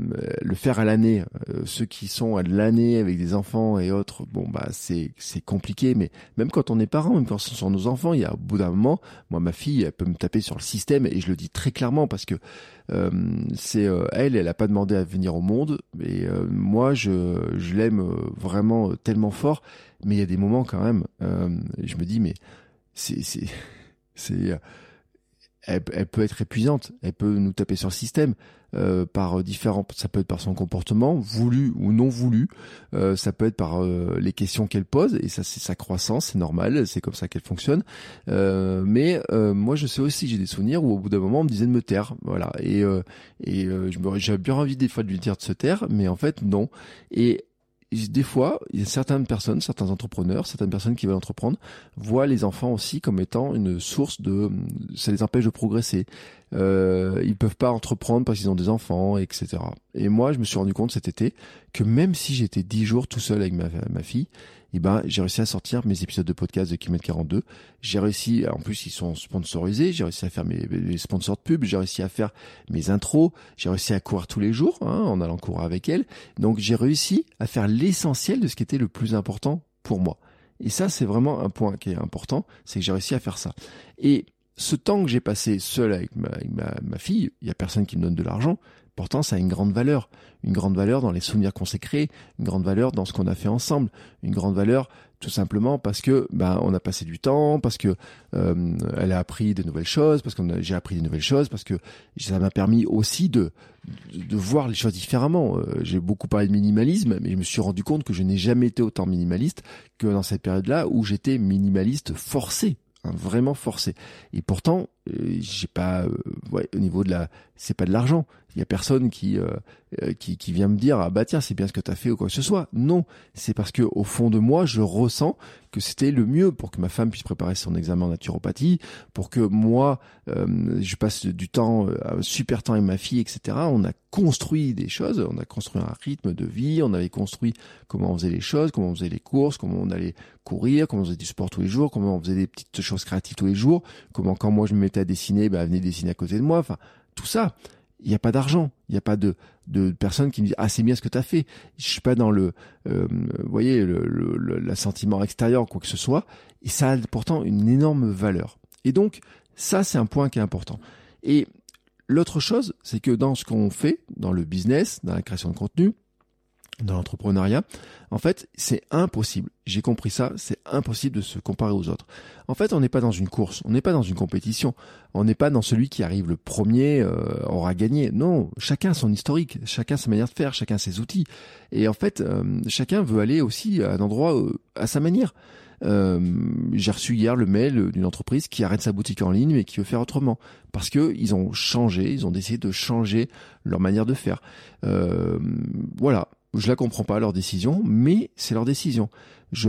le faire à l'année, euh, ceux qui sont à l'année avec des enfants et autres, bon bah c'est c'est compliqué. Mais même quand on est parent, même quand ce sont nos enfants, il y a au bout d'un moment, moi ma fille, elle peut me taper sur le système et je le dis très clairement parce que euh, c'est euh, elle, elle a pas demandé à venir au monde, mais moi je je l'aime vraiment tellement fort. Mais il y a des moments quand même, euh, je me dis, mais c'est, c'est, elle, elle, peut être épuisante, elle peut nous taper sur le système euh, par différents, ça peut être par son comportement, voulu ou non voulu, euh, ça peut être par euh, les questions qu'elle pose, et ça c'est sa croissance, c'est normal, c'est comme ça qu'elle fonctionne. Euh, mais euh, moi je sais aussi, j'ai des souvenirs où au bout d'un moment on me disait de me taire, voilà, et et je j'avais bien envie des fois de lui dire de se taire, mais en fait non. Et des fois, il y a certaines personnes, certains entrepreneurs, certaines personnes qui veulent entreprendre, voient les enfants aussi comme étant une source de, ça les empêche de progresser. Euh, ils peuvent pas entreprendre parce qu'ils ont des enfants, etc. Et moi, je me suis rendu compte cet été que même si j'étais dix jours tout seul avec ma, ma fille, eh ben, j'ai réussi à sortir mes épisodes de podcast de Kilomètre 42. J'ai réussi, en plus, ils sont sponsorisés. J'ai réussi à faire mes, sponsors de pub. J'ai réussi à faire mes intros. J'ai réussi à courir tous les jours, hein, en allant courir avec elle. Donc, j'ai réussi à faire l'essentiel de ce qui était le plus important pour moi. Et ça, c'est vraiment un point qui est important. C'est que j'ai réussi à faire ça. Et ce temps que j'ai passé seul avec ma, ma, ma fille, il y a personne qui me donne de l'argent. Pourtant, ça a une grande valeur. Une grande valeur dans les souvenirs qu'on s'est créés, une grande valeur dans ce qu'on a fait ensemble, une grande valeur tout simplement parce que ben on a passé du temps, parce que euh, elle a appris de nouvelles choses, parce que j'ai appris des nouvelles choses, parce que ça m'a permis aussi de, de, voir les choses différemment. Euh, j'ai beaucoup parlé de minimalisme, mais je me suis rendu compte que je n'ai jamais été autant minimaliste que dans cette période-là où j'étais minimaliste forcé. Hein, vraiment forcé. Et pourtant, j'ai pas, euh, ouais, au niveau de la, c'est pas de l'argent. Il y a personne qui, euh, qui, qui vient me dire ah bah tiens c'est bien ce que tu as fait ou quoi que ce soit. Non, c'est parce que au fond de moi, je ressens que c'était le mieux pour que ma femme puisse préparer son examen en naturopathie, pour que moi je passe du temps, un super temps avec ma fille, etc. On a construit des choses, on a construit un rythme de vie, on avait construit comment on faisait les choses, comment on faisait les courses, comment on allait courir, comment on faisait du sport tous les jours, comment on faisait des petites choses créatives tous les jours, comment quand moi je me mettais à dessiner, bah, venez dessiner à côté de moi. Enfin, tout ça, il n'y a pas d'argent, il n'y a pas de, de personnes qui me disent ah c'est bien ce que tu as fait. Je suis pas dans le, euh, voyez, le, le, sentiment extérieur quoi que ce soit. Et ça a pourtant une énorme valeur. Et donc ça c'est un point qui est important. Et l'autre chose, c'est que dans ce qu'on fait, dans le business, dans la création de contenu, dans l'entrepreneuriat, en fait, c'est impossible. J'ai compris ça, c'est impossible de se comparer aux autres. En fait, on n'est pas dans une course, on n'est pas dans une compétition, on n'est pas dans celui qui arrive le premier euh, aura gagné. Non, chacun son historique, chacun sa manière de faire, chacun ses outils. Et en fait, euh, chacun veut aller aussi à un endroit euh, à sa manière. Euh, j'ai reçu hier le mail d'une entreprise qui arrête sa boutique en ligne mais qui veut faire autrement parce que ils ont changé, ils ont décidé de changer leur manière de faire. Euh, voilà, je la comprends pas leur décision, mais c'est leur décision. Je,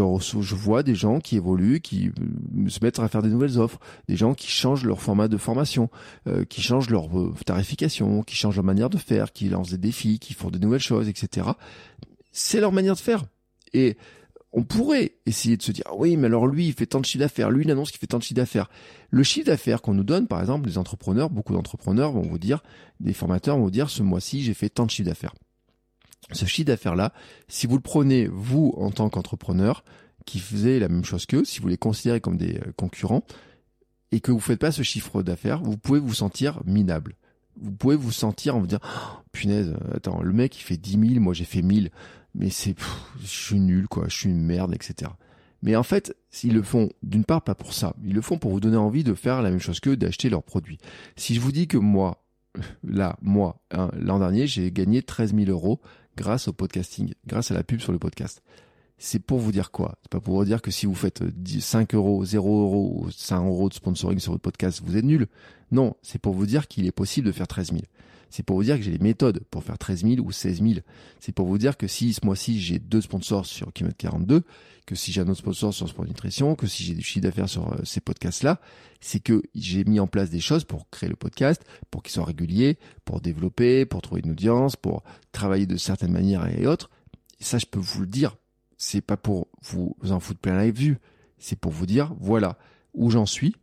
vois des gens qui évoluent, qui euh, se mettent à faire des nouvelles offres, des gens qui changent leur format de formation, euh, qui changent leur euh, tarification, qui changent leur manière de faire, qui lancent des défis, qui font des nouvelles choses, etc. C'est leur manière de faire. Et on pourrait essayer de se dire, ah oui, mais alors lui, il fait tant de chiffre d'affaires, lui, il annonce qu'il fait tant de chiffre d'affaires. Le chiffre d'affaires qu'on nous donne, par exemple, les entrepreneurs, beaucoup d'entrepreneurs vont vous dire, des formateurs vont vous dire, ce mois-ci, j'ai fait tant de chiffre d'affaires ce chiffre d'affaires-là, si vous le prenez, vous, en tant qu'entrepreneur, qui faisait la même chose qu'eux, si vous les considérez comme des euh, concurrents, et que vous faites pas ce chiffre d'affaires, vous pouvez vous sentir minable. Vous pouvez vous sentir en vous dire, oh, punaise, attends, le mec il fait 10 000, moi j'ai fait 1000, mais c'est, je suis nul, quoi, je suis une merde, etc. Mais en fait, s'ils le font, d'une part, pas pour ça. Ils le font pour vous donner envie de faire la même chose qu'eux, d'acheter leurs produits. Si je vous dis que moi, là, moi, hein, l'an dernier, j'ai gagné 13 000 euros grâce au podcasting, grâce à la pub sur le podcast. C'est pour vous dire quoi? C'est pas pour vous dire que si vous faites 5 euros, 0 euros ou 5 euros de sponsoring sur votre podcast, vous êtes nul. Non, c'est pour vous dire qu'il est possible de faire 13 000. C'est pour vous dire que j'ai les méthodes pour faire 13 000 ou 16 000. C'est pour vous dire que si ce mois-ci j'ai deux sponsors sur Kilomètre 42, que si j'ai un autre sponsor sur Sport Nutrition, que si j'ai du chiffre d'affaires sur euh, ces podcasts-là, c'est que j'ai mis en place des choses pour créer le podcast, pour qu'il soit régulier, pour développer, pour trouver une audience, pour travailler de certaines manières et autres. Ça, je peux vous le dire. C'est pas pour vous, en foutre plein la vue. C'est pour vous dire, voilà où j'en suis,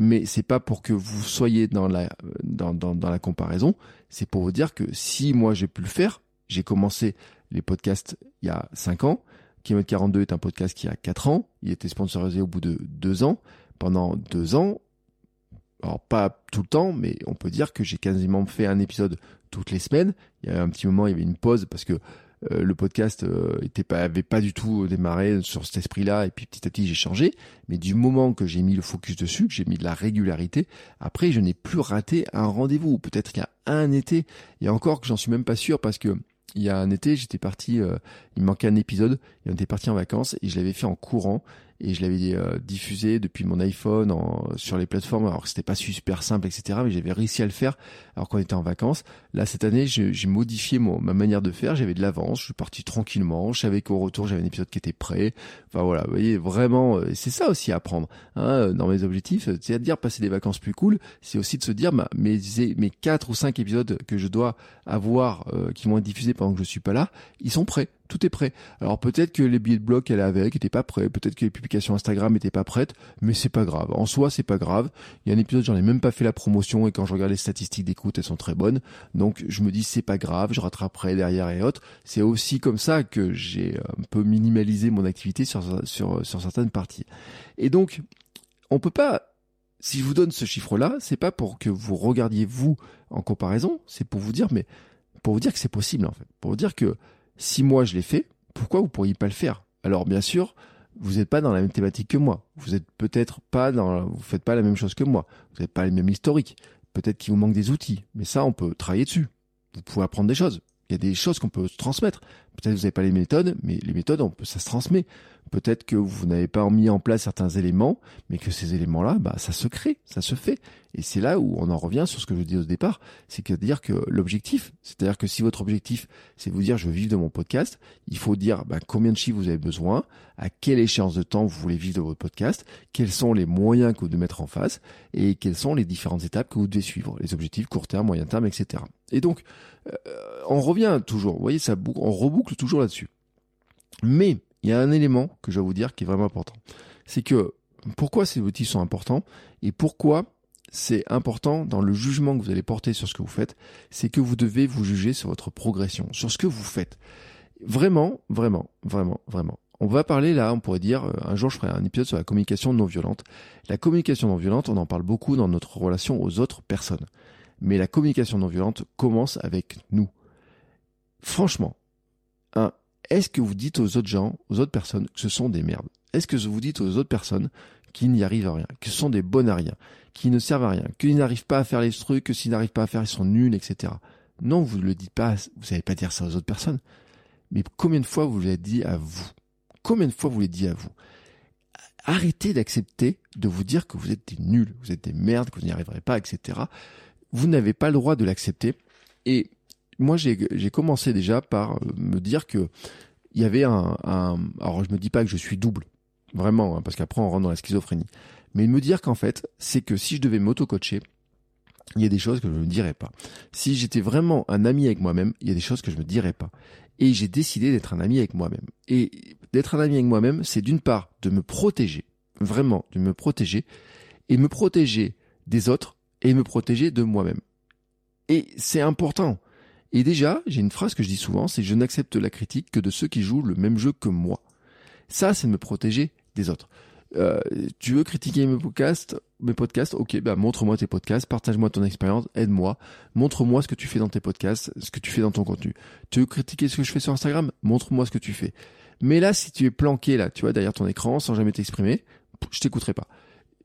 mais c'est pas pour que vous soyez dans la dans, dans, dans la comparaison, c'est pour vous dire que si moi j'ai pu le faire, j'ai commencé les podcasts il y a 5 ans, Kilomètre 42 est un podcast qui a 4 ans, il était sponsorisé au bout de 2 ans, pendant 2 ans, alors pas tout le temps, mais on peut dire que j'ai quasiment fait un épisode toutes les semaines. Il y a un petit moment, il y avait une pause parce que euh, le podcast euh, était pas, pas du tout démarré sur cet esprit-là, et puis petit à petit j'ai changé. Mais du moment que j'ai mis le focus dessus, que j'ai mis de la régularité, après je n'ai plus raté un rendez-vous. Peut-être qu'il y a un été, et encore que j'en suis même pas sûr parce que il y a un été, j'étais parti, euh, il manquait un épisode, il était parti en vacances et je l'avais fait en courant et je l'avais euh, diffusé depuis mon iPhone en, sur les plateformes. Alors que c'était pas super simple, etc. Mais j'avais réussi à le faire alors qu'on était en vacances. Là, cette année, j'ai modifié mon, ma manière de faire. J'avais de l'avance. Je suis parti tranquillement. Je savais qu'au retour, j'avais un épisode qui était prêt. Enfin voilà, vous voyez, vraiment, euh, c'est ça aussi à apprendre. Hein, dans mes objectifs, c'est à dire passer des vacances plus cool. C'est aussi de se dire, bah, mes mes quatre ou cinq épisodes que je dois avoir, euh, qui vont être diffusés pendant que je suis pas là, ils sont prêts tout est prêt. Alors peut-être que les billets de bloc qu'elle avait n'étaient pas prêts, peut-être que les publications Instagram n'étaient pas prêtes, mais c'est pas grave. En soi, c'est pas grave. Il y a un épisode, j'en ai même pas fait la promotion et quand je regarde les statistiques d'écoute, elles sont très bonnes. Donc je me dis c'est pas grave, je rattraperai derrière et autres. C'est aussi comme ça que j'ai un peu minimalisé mon activité sur sur sur certaines parties. Et donc on peut pas si je vous donne ce chiffre-là, c'est pas pour que vous regardiez vous en comparaison, c'est pour vous dire mais pour vous dire que c'est possible en fait, pour vous dire que si moi je l'ai fait, pourquoi vous pourriez pas le faire? Alors bien sûr, vous n'êtes pas dans la même thématique que moi. Vous êtes peut-être pas dans, vous faites pas la même chose que moi. Vous n'avez pas le même historique. Peut-être qu'il vous manque des outils, mais ça, on peut travailler dessus. Vous pouvez apprendre des choses. Il y a des choses qu'on peut transmettre. Peut-être que vous n'avez pas les méthodes, mais les méthodes, on peut, ça se transmet. Peut-être que vous n'avez pas mis en place certains éléments, mais que ces éléments-là, bah, ça se crée, ça se fait. Et c'est là où on en revient sur ce que je dis au départ, c'est que dire que l'objectif, c'est-à-dire que si votre objectif, c'est vous dire je veux vivre de mon podcast, il faut dire bah, combien de chiffres vous avez besoin, à quelle échéance de temps vous voulez vivre de votre podcast, quels sont les moyens que vous devez mettre en face, et quelles sont les différentes étapes que vous devez suivre, les objectifs court terme, moyen terme, etc. Et donc, euh, on revient toujours, vous voyez, ça on reboucle toujours là-dessus. Mais il y a un élément que je vais vous dire qui est vraiment important. C'est que pourquoi ces outils sont importants et pourquoi c'est important dans le jugement que vous allez porter sur ce que vous faites, c'est que vous devez vous juger sur votre progression, sur ce que vous faites. Vraiment, vraiment, vraiment, vraiment. On va parler là, on pourrait dire, euh, un jour je ferai un épisode sur la communication non violente. La communication non violente, on en parle beaucoup dans notre relation aux autres personnes. Mais la communication non violente commence avec nous. Franchement, est-ce que vous dites aux autres gens, aux autres personnes, que ce sont des merdes? Est-ce que vous dites aux autres personnes qu'ils n'y arrivent à rien, que ce sont des bonnes à rien, qui ne servent à rien, qu'ils n'arrivent pas à faire les trucs, que s'ils n'arrivent pas à faire, ils sont nuls, etc. Non, vous ne le dites pas, vous n'allez pas dire ça aux autres personnes. Mais combien de fois vous l'avez dit à vous? Combien de fois vous l'avez dit à vous? Arrêtez d'accepter de vous dire que vous êtes des nuls, vous êtes des merdes, que vous n'y arriverez pas, etc. Vous n'avez pas le droit de l'accepter. Et moi, j'ai commencé déjà par euh, me dire que il y avait un, alors je me dis pas que je suis double, vraiment, hein, parce qu'après on rentre dans la schizophrénie, mais me dire qu'en fait, c'est que si je devais m'auto-coacher, il y a des choses que je ne dirais pas. Si j'étais vraiment un ami avec moi-même, il y a des choses que je me dirais pas. Et j'ai décidé d'être un ami avec moi-même. Et d'être un ami avec moi-même, c'est d'une part de me protéger, vraiment de me protéger, et me protéger des autres, et me protéger de moi-même. Et c'est important. Et déjà, j'ai une phrase que je dis souvent, c'est je n'accepte la critique que de ceux qui jouent le même jeu que moi. Ça, c'est me protéger des autres. Euh, tu veux critiquer mes podcasts, mes podcasts, ok, bah montre-moi tes podcasts, partage-moi ton expérience, aide-moi, montre-moi ce que tu fais dans tes podcasts, ce que tu fais dans ton contenu. Tu veux critiquer ce que je fais sur Instagram, montre-moi ce que tu fais. Mais là, si tu es planqué là, tu vois, derrière ton écran, sans jamais t'exprimer, je t'écouterai pas.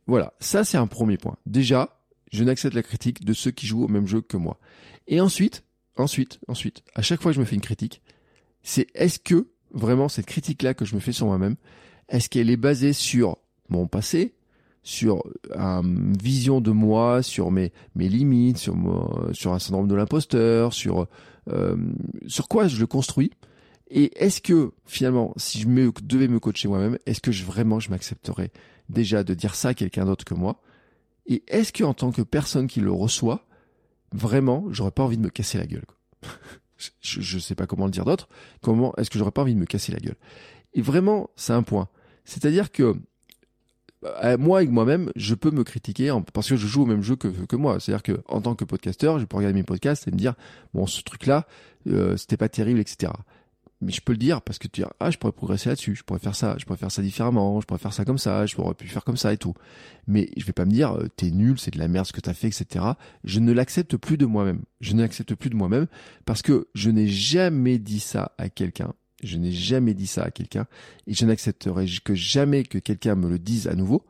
Voilà, ça c'est un premier point. Déjà, je n'accepte la critique de ceux qui jouent au même jeu que moi. Et ensuite, ensuite, ensuite, à chaque fois que je me fais une critique, c'est est-ce que vraiment cette critique-là que je me fais sur moi-même, est-ce qu'elle est basée sur mon passé, sur une vision de moi, sur mes, mes limites, sur, sur un syndrome de l'imposteur, sur, euh, sur quoi je le construis? Et est-ce que finalement, si je devais me coacher moi-même, est-ce que je, vraiment je m'accepterais déjà de dire ça à quelqu'un d'autre que moi? Et est-ce que en tant que personne qui le reçoit, vraiment, j'aurais pas envie de me casser la gueule. je, sais pas comment le dire d'autre. Comment est-ce que j'aurais pas envie de me casser la gueule? Et vraiment, c'est un point. C'est-à-dire que euh, moi avec moi-même, je peux me critiquer parce que je joue au même jeu que, que moi. C'est-à-dire que en tant que podcasteur, je peux regarder mes podcasts et me dire bon ce truc-là, euh, c'était pas terrible, etc mais je peux le dire parce que tu dis ah je pourrais progresser là-dessus, je pourrais faire ça, je pourrais faire ça différemment, je pourrais faire ça comme ça, je pourrais pu faire comme ça et tout. Mais je vais pas me dire euh, t'es nul, c'est de la merde ce que t'as fait, etc. Je ne l'accepte plus de moi-même. Je ne l'accepte plus de moi-même parce que je n'ai jamais dit ça à quelqu'un. Je n'ai jamais dit ça à quelqu'un et je n'accepterai que jamais que quelqu'un me le dise à nouveau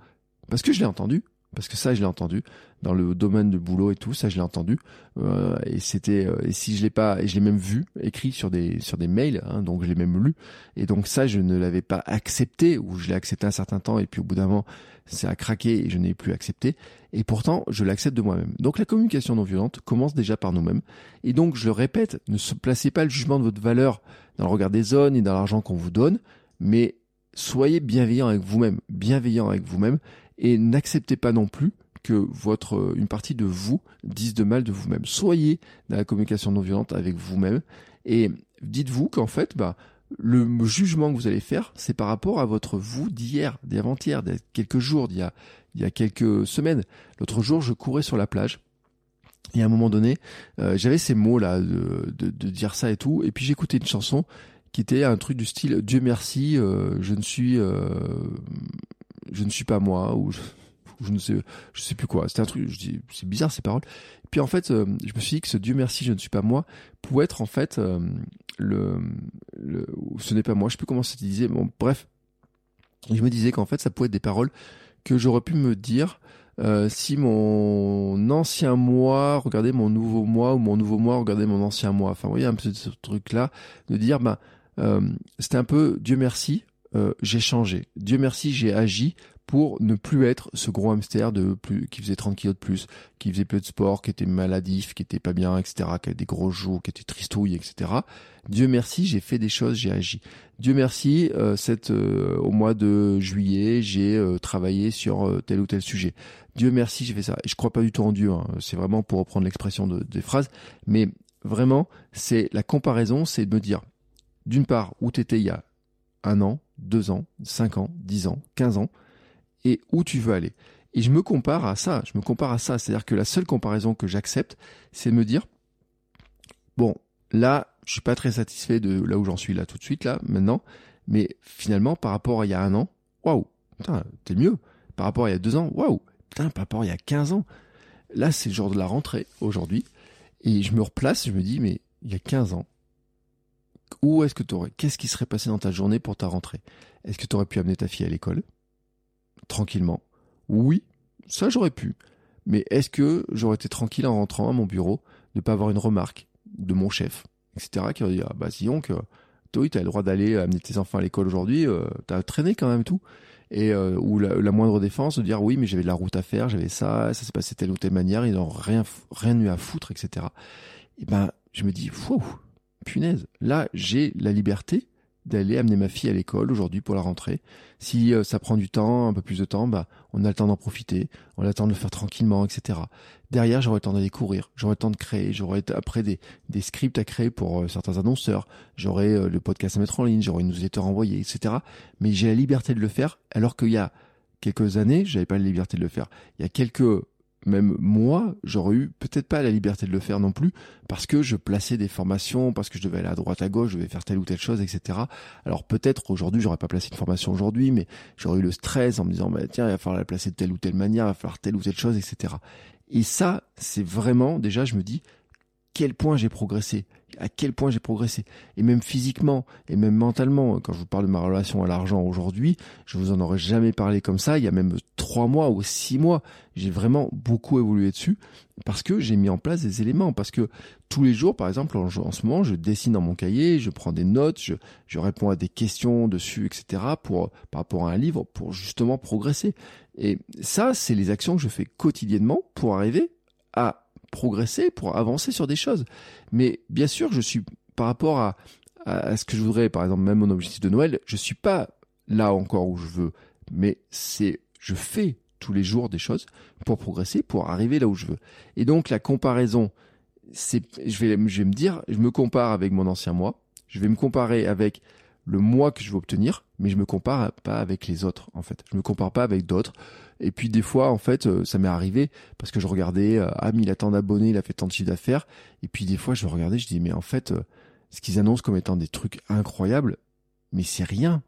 parce que je l'ai entendu parce que ça je l'ai entendu. Dans le domaine du boulot et tout, ça je l'ai entendu. Euh, et c'était euh, et si je l'ai pas et je l'ai même vu écrit sur des sur des mails, hein, donc je l'ai même lu. Et donc ça je ne l'avais pas accepté ou je l'ai accepté un certain temps et puis au bout d'un moment c'est à craquer et je n'ai plus accepté. Et pourtant je l'accepte de moi-même. Donc la communication non violente commence déjà par nous-mêmes. Et donc je le répète, ne placez pas le jugement de votre valeur dans le regard des autres et dans l'argent qu'on vous donne, mais soyez bienveillant avec vous-même, bienveillant avec vous-même et n'acceptez pas non plus que votre une partie de vous dise de mal de vous-même. Soyez dans la communication non violente avec vous-même et dites-vous qu'en fait, bah, le jugement que vous allez faire, c'est par rapport à votre vous d'hier, d'avant-hier, d'il y a quelques jours, d'il y a, il y a quelques semaines. L'autre jour, je courais sur la plage. Et à un moment donné, euh, j'avais ces mots là de, de, de, dire ça et tout. Et puis j'écoutais une chanson qui était un truc du style Dieu merci, euh, je ne suis, euh, je ne suis pas moi ou je, je ne sais, je sais plus quoi. C'était un truc, je dis, c'est bizarre ces paroles. Puis en fait, euh, je me suis dit que ce Dieu merci, je ne suis pas moi, pouvait être en fait euh, le, le, ce n'est pas moi. Je sais plus comment c'était disait. Bon, bref, je me disais qu'en fait, ça pouvait être des paroles que j'aurais pu me dire euh, si mon ancien moi regardait mon nouveau moi ou mon nouveau moi regardait mon ancien moi. Enfin, vous voyez un peu ce truc-là de dire, bah, euh, c'était un peu Dieu merci, euh, j'ai changé. Dieu merci, j'ai agi pour ne plus être ce gros hamster de plus qui faisait 30 kilos de plus, qui faisait plus de sport, qui était maladif, qui était pas bien, etc., qui avait des gros joues, qui était tristouille, etc. Dieu merci, j'ai fait des choses, j'ai agi. Dieu merci, euh, cette, euh, au mois de juillet, j'ai euh, travaillé sur euh, tel ou tel sujet. Dieu merci, j'ai fait ça. Et je crois pas du tout en Dieu. Hein. C'est vraiment pour reprendre l'expression de, des phrases, mais vraiment, c'est la comparaison, c'est de me dire, d'une part, où t'étais il y a un an, deux ans, cinq ans, dix ans, quinze ans et où tu veux aller. Et je me compare à ça, je me compare à ça. C'est-à-dire que la seule comparaison que j'accepte, c'est de me dire, bon, là, je suis pas très satisfait de là où j'en suis là tout de suite, là, maintenant, mais finalement, par rapport à il y a un an, waouh, putain, t'es mieux. Par rapport à il y a deux ans, waouh, putain, par rapport à il y a 15 ans. Là, c'est le jour de la rentrée, aujourd'hui, et je me replace, je me dis, mais il y a 15 ans, où est-ce que tu aurais, qu'est-ce qui serait passé dans ta journée pour ta rentrée? Est-ce que tu aurais pu amener ta fille à l'école? Tranquillement. Oui, ça j'aurais pu. Mais est-ce que j'aurais été tranquille en rentrant à mon bureau de pas avoir une remarque de mon chef, etc., qui aurait dit, ah bah sinon que toi, tu as le droit d'aller amener tes enfants à l'école aujourd'hui, euh, t'as traîné quand même tout. Et euh, ou la, moindre défense de dire oui mais j'avais la route à faire, j'avais ça, ça s'est passé telle ou telle manière, ils n'ont rien rien eu à foutre, etc. Et ben je me dis, fou, punaise, là j'ai la liberté d'aller amener ma fille à l'école aujourd'hui pour la rentrée. Si euh, ça prend du temps, un peu plus de temps, bah on a le temps d'en profiter, on a le temps de le faire tranquillement, etc. Derrière, j'aurai le temps d'aller courir, j'aurai le temps de créer, j'aurai après des, scripts à créer pour euh, certains annonceurs, j'aurai euh, le podcast à mettre en ligne, j'aurai une newsletter à envoyer, etc. Mais j'ai la liberté de le faire, alors qu'il y a quelques années, j'avais pas la liberté de le faire. Il y a quelques même moi, j'aurais eu peut-être pas la liberté de le faire non plus, parce que je plaçais des formations, parce que je devais aller à droite à gauche, je devais faire telle ou telle chose, etc. Alors peut-être aujourd'hui, j'aurais pas placé une formation aujourd'hui, mais j'aurais eu le stress en me disant, bah, tiens, il va falloir la placer de telle ou telle manière, il va falloir telle ou telle chose, etc. Et ça, c'est vraiment, déjà, je me dis, quel point j'ai progressé, à quel point j'ai progressé, et même physiquement, et même mentalement. Quand je vous parle de ma relation à l'argent aujourd'hui, je vous en aurais jamais parlé comme ça. Il y a même trois mois ou six mois, j'ai vraiment beaucoup évolué dessus parce que j'ai mis en place des éléments. Parce que tous les jours, par exemple, en, en, ce moment, je dessine dans mon cahier, je prends des notes, je, je réponds à des questions dessus, etc. Pour par rapport à un livre, pour justement progresser. Et ça, c'est les actions que je fais quotidiennement pour arriver à progresser, pour avancer sur des choses. Mais bien sûr, je suis par rapport à, à, ce que je voudrais, par exemple, même mon objectif de Noël, je suis pas là encore où je veux, mais c'est, je fais tous les jours des choses pour progresser, pour arriver là où je veux. Et donc la comparaison, c'est, je vais, je vais me dire, je me compare avec mon ancien moi, je vais me comparer avec le moi que je veux obtenir, mais je me compare pas avec les autres en fait. Je me compare pas avec d'autres. Et puis des fois en fait, euh, ça m'est arrivé parce que je regardais euh, ah mais il a tant d'abonnés, il a fait tant de chiffre d'affaires et puis des fois je regardais, je dis mais en fait euh, ce qu'ils annoncent comme étant des trucs incroyables, mais c'est rien.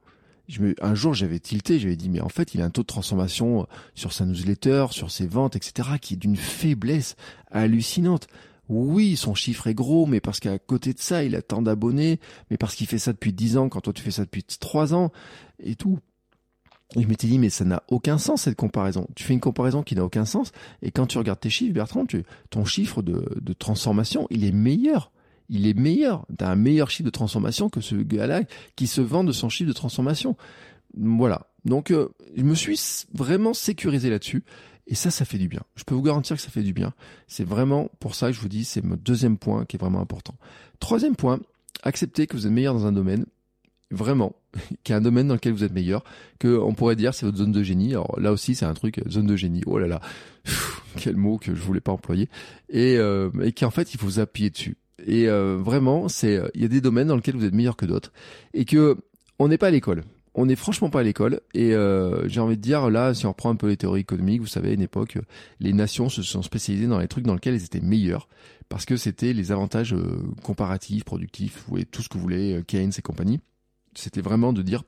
Je me, un jour j'avais tilté, j'avais dit mais en fait il a un taux de transformation sur sa newsletter, sur ses ventes, etc. qui est d'une faiblesse hallucinante oui, son chiffre est gros, mais parce qu'à côté de ça, il a tant d'abonnés, mais parce qu'il fait ça depuis 10 ans, quand toi tu fais ça depuis 3 ans, et tout. Et je m'étais dit, mais ça n'a aucun sens cette comparaison. Tu fais une comparaison qui n'a aucun sens. Et quand tu regardes tes chiffres, Bertrand, tu, ton chiffre de, transformation, il est meilleur. Il est meilleur. Tu as un meilleur chiffre de transformation que ce gars-là qui se vend de son chiffre de transformation. Voilà. Donc, euh, je me suis vraiment sécurisé là-dessus. Et ça, ça fait du bien. Je peux vous garantir que ça fait du bien. C'est vraiment pour ça que je vous dis, c'est mon deuxième point qui est vraiment important. Troisième point, acceptez que vous êtes meilleur dans un domaine vraiment, qui est un domaine dans lequel vous êtes meilleur, que on pourrait dire c'est votre zone de génie. Alors là aussi c'est un truc zone de génie. Oh là là, quel mot que je voulais pas employer. Et, euh, et qui en fait il faut vous appuyer dessus. Et euh, vraiment c'est il y a des domaines dans lesquels vous êtes meilleur que d'autres et que on n'est pas à l'école. On n'est franchement pas à l'école et euh, j'ai envie de dire là si on reprend un peu les théories économiques, vous savez à une époque les nations se sont spécialisées dans les trucs dans lesquels elles étaient meilleures parce que c'était les avantages euh, comparatifs, productifs, vous voyez tout ce que vous voulez, euh, Keynes et compagnie. C'était vraiment de dire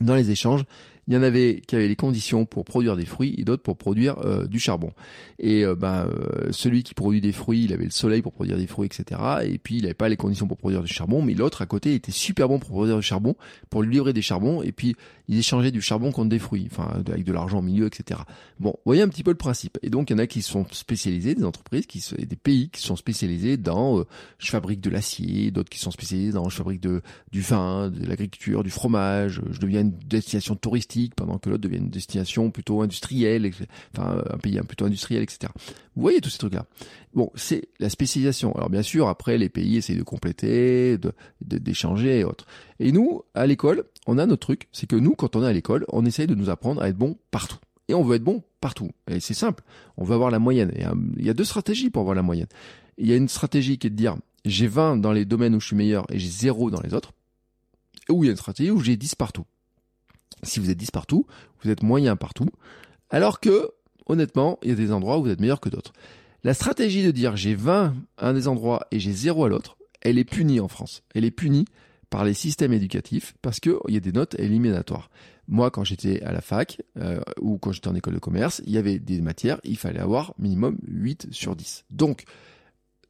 dans les échanges, il y en avait qui avaient les conditions pour produire des fruits et d'autres pour produire euh, du charbon. Et euh, ben, euh, celui qui produit des fruits, il avait le soleil pour produire des fruits, etc. Et puis il n'avait pas les conditions pour produire du charbon, mais l'autre à côté était super bon pour produire du charbon, pour lui livrer des charbons, et puis il échangeait du charbon contre des fruits, enfin avec de l'argent au milieu, etc. Bon, voyez un petit peu le principe. Et donc il y en a qui sont spécialisés, des entreprises, qui des pays qui sont spécialisés dans je fabrique de l'acier, d'autres qui sont spécialisés dans je fabrique de, du vin, de l'agriculture, du fromage, je deviens une destination touristique pendant que l'autre devient une destination plutôt industrielle, enfin un pays plutôt industriel, etc. Vous voyez tous ces trucs-là. Bon, c'est la spécialisation. Alors bien sûr, après les pays essayent de compléter, de d'échanger et autres. Et nous, à l'école, on a notre truc, c'est que nous, quand on est à l'école, on essaye de nous apprendre à être bon partout. Et on veut être bon partout. Et c'est simple. On veut avoir la moyenne. Euh, il y a deux stratégies pour avoir la moyenne. Il y a une stratégie qui est de dire j'ai 20 dans les domaines où je suis meilleur et j'ai 0 dans les autres. Ou il y a une stratégie où j'ai 10 partout. Si vous êtes 10 partout, vous êtes moyen partout. Alors que, honnêtement, il y a des endroits où vous êtes meilleur que d'autres. La stratégie de dire j'ai 20 à un des endroits et j'ai 0 à l'autre, elle est punie en France. Elle est punie par les systèmes éducatifs parce qu'il y a des notes éliminatoires. Moi, quand j'étais à la fac euh, ou quand j'étais en école de commerce, il y avait des matières, il fallait avoir minimum 8 sur 10. Donc,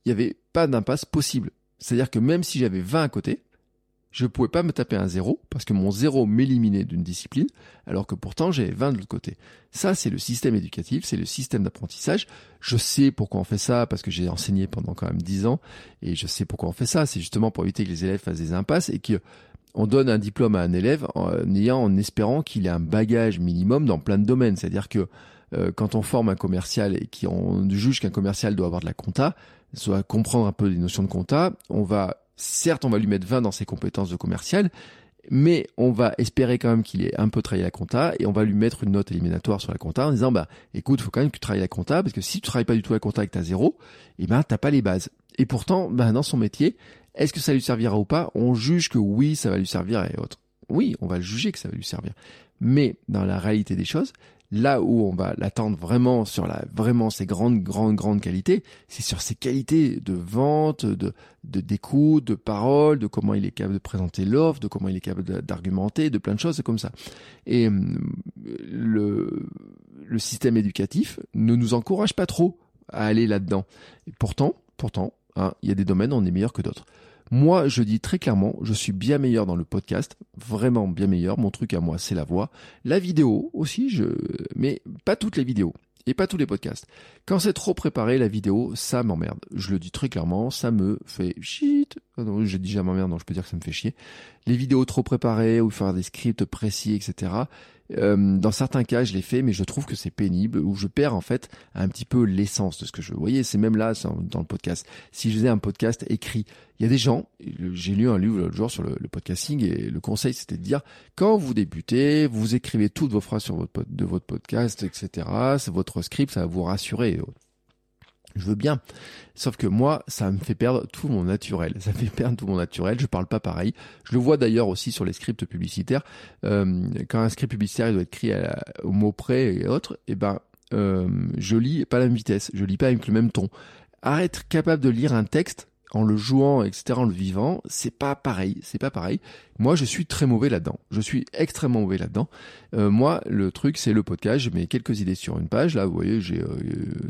il n'y avait pas d'impasse possible. C'est-à-dire que même si j'avais 20 à côté, je pouvais pas me taper un zéro parce que mon zéro m'éliminait d'une discipline, alors que pourtant j'ai 20 de l'autre côté. Ça, c'est le système éducatif, c'est le système d'apprentissage. Je sais pourquoi on fait ça parce que j'ai enseigné pendant quand même 10 ans et je sais pourquoi on fait ça. C'est justement pour éviter que les élèves fassent des impasses et qu'on donne un diplôme à un élève en en espérant qu'il ait un bagage minimum dans plein de domaines. C'est-à-dire que euh, quand on forme un commercial et qu'on juge qu'un commercial doit avoir de la compta, soit comprendre un peu les notions de compta, on va certes, on va lui mettre 20 dans ses compétences de commercial, mais on va espérer quand même qu'il ait un peu travaillé la compta et on va lui mettre une note éliminatoire sur la compta en disant bah écoute faut quand même que tu travailles la compta parce que si tu travailles pas du tout la compta avec ta zéro et eh ben t'as pas les bases. Et pourtant ben dans son métier est-ce que ça lui servira ou pas? On juge que oui ça va lui servir et autres. Oui on va le juger que ça va lui servir. Mais dans la réalité des choses là où on va l'attendre vraiment sur la ses grandes grandes grandes qualités, c'est sur ses qualités de vente, de d'écoute, de, parole, de comment il est capable de présenter l'offre, de comment il est capable d'argumenter, de plein de choses comme ça. Et hum, le le système éducatif ne nous encourage pas trop à aller là-dedans. Et pourtant, pourtant, hein, il y a des domaines où on est meilleur que d'autres. Moi, je dis très clairement, je suis bien meilleur dans le podcast, vraiment bien meilleur. Mon truc à moi, c'est la voix. La vidéo aussi, je, mais pas toutes les vidéos et pas tous les podcasts. Quand c'est trop préparé, la vidéo, ça m'emmerde. Je le dis très clairement, ça me fait shit. Ah non, je dis m'emmerde, donc je peux dire que ça me fait chier. Les vidéos trop préparées, ou faire des scripts précis, etc. Euh, dans certains cas, je l'ai fait, mais je trouve que c'est pénible, où je perds en fait un petit peu l'essence de ce que je veux. Vous voyez, c'est même là dans le podcast. Si je faisais un podcast écrit, il y a des gens, j'ai lu un livre l'autre jour sur le, podcasting et le conseil c'était de dire, quand vous débutez, vous écrivez toutes vos phrases sur votre, de votre podcast, etc. C'est votre script, ça va vous rassurer. Je veux bien. Sauf que moi, ça me fait perdre tout mon naturel. Ça me fait perdre tout mon naturel. Je parle pas pareil. Je le vois d'ailleurs aussi sur les scripts publicitaires. Euh, quand un script publicitaire doit être écrit au mot près et autres, eh ben, euh, je lis pas la même vitesse. Je lis pas avec le même ton. Arrête capable de lire un texte en le jouant, etc., en le vivant, c'est pas pareil, c'est pas pareil. Moi, je suis très mauvais là-dedans. Je suis extrêmement mauvais là-dedans. Euh, moi, le truc, c'est le podcast. Je mets quelques idées sur une page. Là, vous voyez, j'ai euh,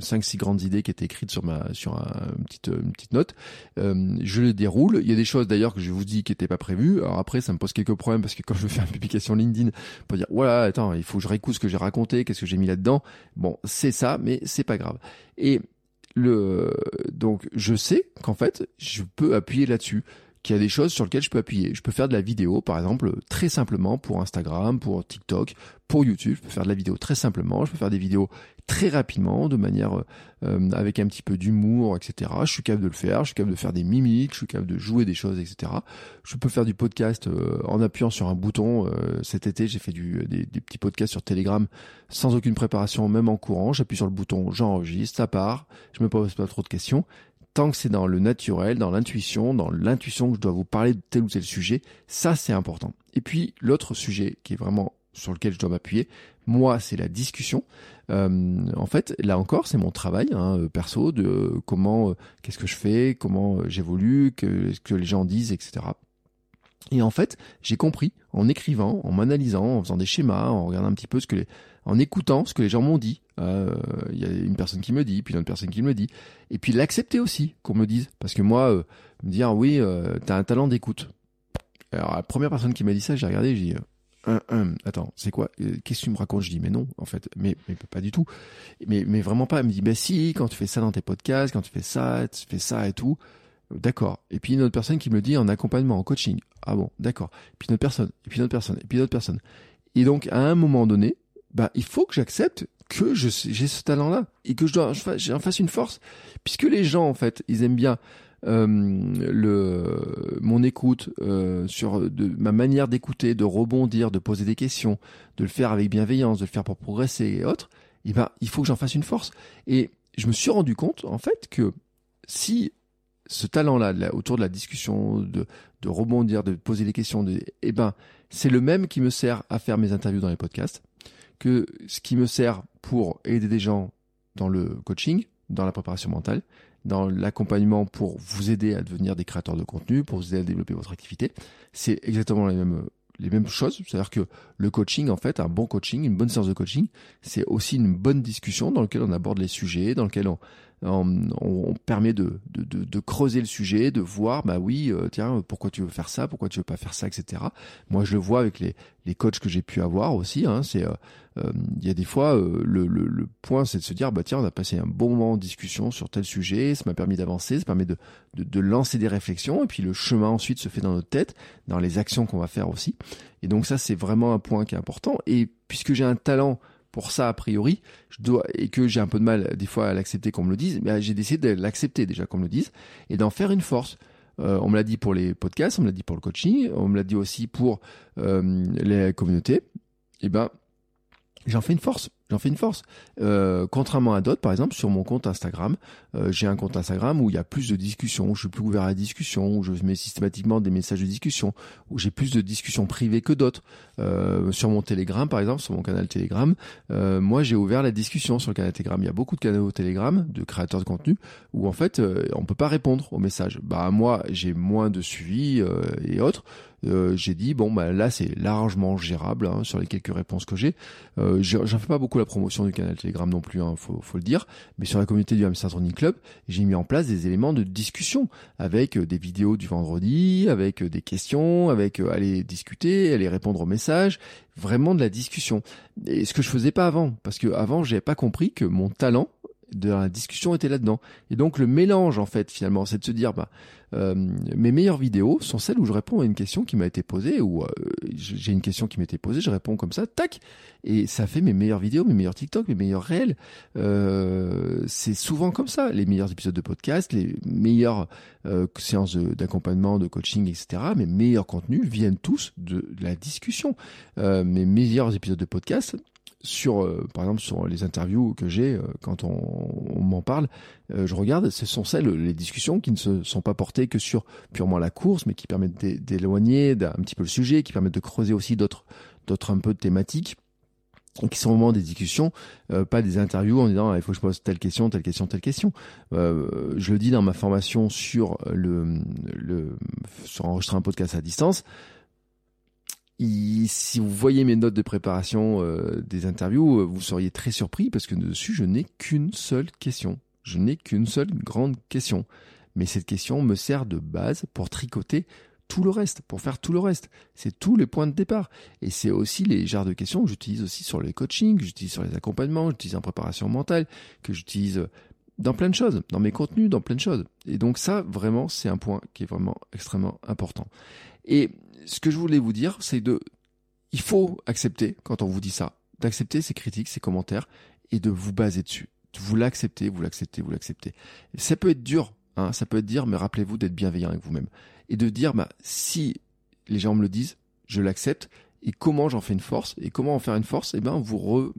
cinq, six grandes idées qui étaient écrites sur ma, sur un, une petite, une petite note. Euh, je les déroule. Il y a des choses d'ailleurs que je vous dis qui n'étaient pas prévues. Alors après, ça me pose quelques problèmes parce que quand je fais une publication LinkedIn, pour dire voilà, attends, il faut que je réécoute ce que j'ai raconté, qu'est-ce que j'ai mis là-dedans. Bon, c'est ça, mais c'est pas grave. Et le donc je sais qu'en fait je peux appuyer là-dessus qu'il y a des choses sur lesquelles je peux appuyer. Je peux faire de la vidéo, par exemple, très simplement pour Instagram, pour TikTok, pour YouTube. Je peux faire de la vidéo très simplement. Je peux faire des vidéos très rapidement, de manière euh, avec un petit peu d'humour, etc. Je suis capable de le faire. Je suis capable de faire des mimiques. Je suis capable de jouer des choses, etc. Je peux faire du podcast euh, en appuyant sur un bouton. Euh, cet été, j'ai fait du, des, des, petits podcasts sur Telegram sans aucune préparation, même en courant. J'appuie sur le bouton, j'enregistre, ça part. Je me pose pas trop de questions tant que c'est dans le naturel, dans l'intuition, dans l'intuition que je dois vous parler de tel ou tel sujet, ça c'est important. Et puis l'autre sujet qui est vraiment sur lequel je dois m'appuyer, moi c'est la discussion. Euh, en fait, là encore, c'est mon travail hein, euh, perso de comment, euh, qu'est-ce que je fais, comment euh, j'évolue, que, ce que les gens disent, etc. Et en fait, j'ai compris en écrivant, en m'analysant, en faisant des schémas, en regardant un petit peu ce que les, en écoutant ce que les gens m'ont dit. Il euh, y a une personne qui me dit, puis une autre personne qui me dit, et puis l'accepter aussi qu'on me dise, parce que moi, euh, me dire oui, euh, t'as un talent d'écoute. Alors la première personne qui m'a dit ça, j'ai regardé, j'ai dit un, un, attends, c'est quoi Qu'est-ce que tu me racontes? Je dis mais non, en fait, mais, mais pas du tout, mais mais vraiment pas. Elle me dit bah si, quand tu fais ça dans tes podcasts, quand tu fais ça, tu fais ça et tout. D'accord. Et puis une autre personne qui me dit en accompagnement, en coaching. Ah bon, d'accord. Et puis une autre personne, et puis une autre personne, et puis une autre personne. Et donc à un moment donné, bah il faut que j'accepte que j'ai ce talent-là et que je dois j'en fasse une force. Puisque les gens en fait ils aiment bien euh, le mon écoute euh, sur de ma manière d'écouter de rebondir de poser des questions de le faire avec bienveillance de le faire pour progresser et autres et ben il faut que j'en fasse une force. Et je me suis rendu compte en fait que si ce talent-là autour de la discussion, de, rebondir, de poser des questions, de, eh ben, c'est le même qui me sert à faire mes interviews dans les podcasts, ce qui me sert pour aider des gens dans le coaching, dans la préparation mentale, dans l'accompagnement pour vous aider à devenir des créateurs de contenu, pour vous aider à développer votre activité. C'est exactement les mêmes, les mêmes choses. C'est-à-dire que le coaching, en fait, un bon coaching, une bonne séance de coaching, c'est aussi une bonne discussion dans laquelle on aborde les sujets, dans lequel on, on, permet de, creuser le sujet, de voir, bah oui, euh, tiens, pourquoi tu veux faire ça, pourquoi tu veux pas faire ça, etc. Moi, je le vois avec les, coachs que j'ai pu avoir aussi. Hein, c'est, euh, euh, il y a des fois, le, point, c'est de se dire, bah tiens, on a passé un bon moment en discussion sur tel sujet, ça m'a permis d'avancer, ça permet de, de, de lancer des réflexions, et puis le chemin ensuite se fait dans notre tête, dans les actions qu'on va faire aussi. Et donc ça, c'est vraiment un point qui est important. Et puisque j'ai un talent pour ça a priori, je dois et que j'ai un peu de mal des fois à l'accepter qu'on me le dise, mais j'ai décidé de l'accepter déjà qu'on me le dise et d'en faire une force. Euh, on me l'a dit pour les podcasts, on me l'a dit pour le coaching, on me l'a dit aussi pour euh, les communautés. Et ben, j'en fais une force j'en fais une force. Euh, contrairement à d'autres, par exemple, sur mon compte Instagram, euh, j'ai un compte Instagram où il y a plus de discussions, où je suis plus ouvert à la discussion, où je mets systématiquement des messages de discussion, où j'ai plus de discussions privées que d'autres. Euh, sur mon Telegram, par exemple, sur mon canal Telegram, euh, moi j'ai ouvert la discussion sur le canal Telegram. Il y a beaucoup de canaux Telegram de créateurs de contenu où en fait euh, on peut pas répondre aux messages. Bah moi j'ai moins de suivi euh, et autres. j'ai dit bon bah là c'est largement gérable hein, sur les quelques réponses que j'ai. J'en fais pas beaucoup la promotion du canal Telegram non plus, hein, faut, faut le dire. Mais sur la communauté du Hamster Running J'ai mis en place des éléments de discussion avec euh, des vidéos du vendredi, avec euh, des questions, avec euh, aller discuter, aller répondre aux messages, vraiment de la discussion. Et ce que je faisais pas avant, parce que avant j'avais pas compris que mon talent de la discussion était là-dedans. Et donc le mélange en fait finalement, c'est de se dire bah euh, mes meilleures vidéos sont celles où je réponds à une question qui m'a été posée ou euh, j'ai une question qui m'était posée, je réponds comme ça, tac, et ça fait mes meilleures vidéos, mes meilleurs TikTok, mes meilleurs réels. Euh, c'est souvent comme ça, les meilleurs épisodes de podcast, les meilleures euh, séances d'accompagnement, de, coaching, etc. Mes meilleurs contenus viennent tous de, de la discussion. mes meilleurs épisodes de podcast sur, euh, par exemple, sur les interviews que j'ai, euh, quand on, m'en parle, euh, je regarde, ce sont celles, les discussions qui ne se sont pas portées que sur purement la course, mais qui permettent d'éloigner un petit peu le sujet, qui permettent de creuser aussi d'autres, d'autres un peu de thématiques qui sont vraiment des discussions, euh, pas des interviews en disant ah, il faut que je pose telle question, telle question, telle question. Euh, je le dis dans ma formation sur le, le sur enregistrer un podcast à distance. Si vous voyez mes notes de préparation euh, des interviews, vous seriez très surpris parce que dessus je n'ai qu'une seule question. Je n'ai qu'une seule grande question. Mais cette question me sert de base pour tricoter tout le reste, pour faire tout le reste. C'est tous les points de départ. Et c'est aussi les genres de questions que j'utilise aussi sur les coachings, que j'utilise sur les accompagnements, que j'utilise en préparation mentale, que j'utilise dans plein de choses, dans mes contenus, dans plein de choses. Et donc ça, vraiment, c'est un point qui est vraiment extrêmement important. Et ce que je voulais vous dire, c'est de, il faut accepter, quand on vous dit ça, d'accepter ces critiques, ces commentaires, et de vous baser dessus. Vous l'acceptez, vous l'acceptez, vous l'acceptez. Ça peut être dur, hein, ça peut être dur, mais rappelez-vous d'être bienveillant avec vous-même et de dire bah si les gens me le disent, je l'accepte et comment j'en fais une force? Et comment en faire une force? Eh ben vous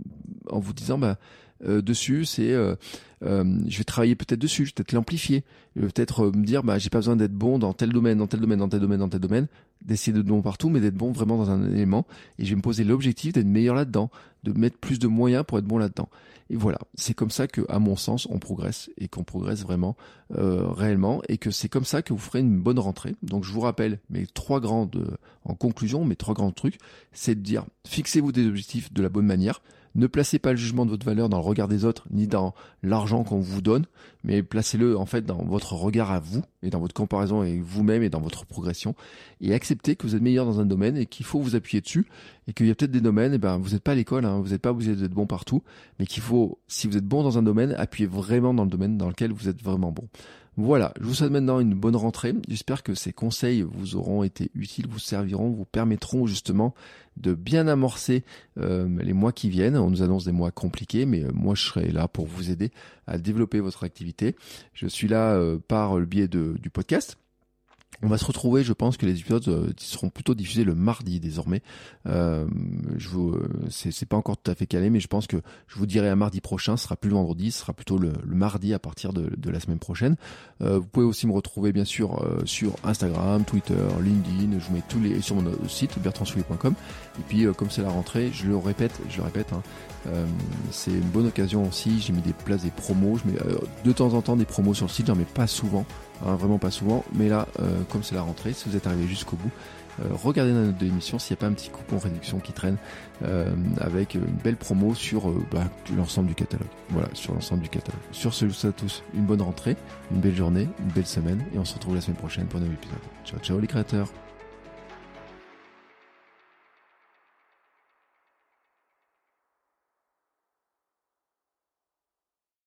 en vous disant bah euh, dessus c'est euh, euh, je vais travailler peut-être dessus je vais peut-être l'amplifier. Je vais peut-être me dire bah j'ai pas besoin d'être bon dans tel domaine dans tel domaine dans tel domaine dans tel domaine d'essayer d'être bon partout mais d'être bon vraiment dans un élément. Et je vais me poser l'objectif d'être meilleur là-dedans de mettre plus de moyens pour être bon là-dedans. Et voilà, c'est comme ça que, à mon sens, on progresse et qu'on progresse vraiment euh, réellement, et que c'est comme ça que vous ferez une bonne rentrée. Donc, je vous rappelle mes trois grandes, en conclusion, mes trois grands trucs, c'est de dire fixez-vous des objectifs de la bonne manière. Ne placez pas le jugement de votre valeur dans le regard des autres, ni dans l'argent qu'on vous donne, mais placez-le en fait dans votre regard à vous et dans votre comparaison avec vous-même et dans votre progression. Et acceptez que vous êtes meilleur dans un domaine et qu'il faut vous appuyer dessus et qu'il y a peut-être des domaines, et eh ben vous n'êtes pas à l'école, hein, vous n'êtes pas obligé d'être bon partout, mais qu'il faut, si vous êtes bon dans un domaine, appuyez vraiment dans le domaine dans lequel vous êtes vraiment bon. Voilà, je vous souhaite maintenant une bonne rentrée. J'espère que ces conseils vous auront été utiles, vous serviront, vous permettront justement de bien amorcer euh, les mois qui viennent. On nous annonce des mois compliqués, mais euh, moi je serai là pour vous aider à développer votre activité. Je suis là euh, par le biais de, du podcast on va se retrouver, je pense que les épisodes euh, seront plutôt diffusés le mardi désormais. Euh, je vous, euh, c'est, pas encore tout à fait calé, mais je pense que je vous dirai un mardi prochain. Ce sera plus le vendredi, ce sera plutôt le, mardi à partir de, la semaine prochaine. vous pouvez aussi me retrouver bien sûr sur Instagram, Twitter, LinkedIn. Je vous mets tous les sur mon site bertrandsoulier.com. Et puis comme c'est la rentrée, je le répète, je le répète. Hein, c'est une bonne occasion aussi. J'ai mis des places, des promos. Je mets de temps en temps des promos sur le site, j'en mets pas souvent. Hein, vraiment pas souvent, mais là, euh, comme c'est la rentrée, si vous êtes arrivé jusqu'au bout, euh, regardez dans notre émission s'il n'y a pas un petit coupon réduction qui traîne euh, avec une belle promo sur bah, l'ensemble du catalogue. Voilà, sur l'ensemble du catalogue. Sur ce, je vous souhaite à tous une bonne rentrée, une belle journée, une belle semaine, et on se retrouve la semaine prochaine pour un nouvel épisode. Ciao, ciao les créateurs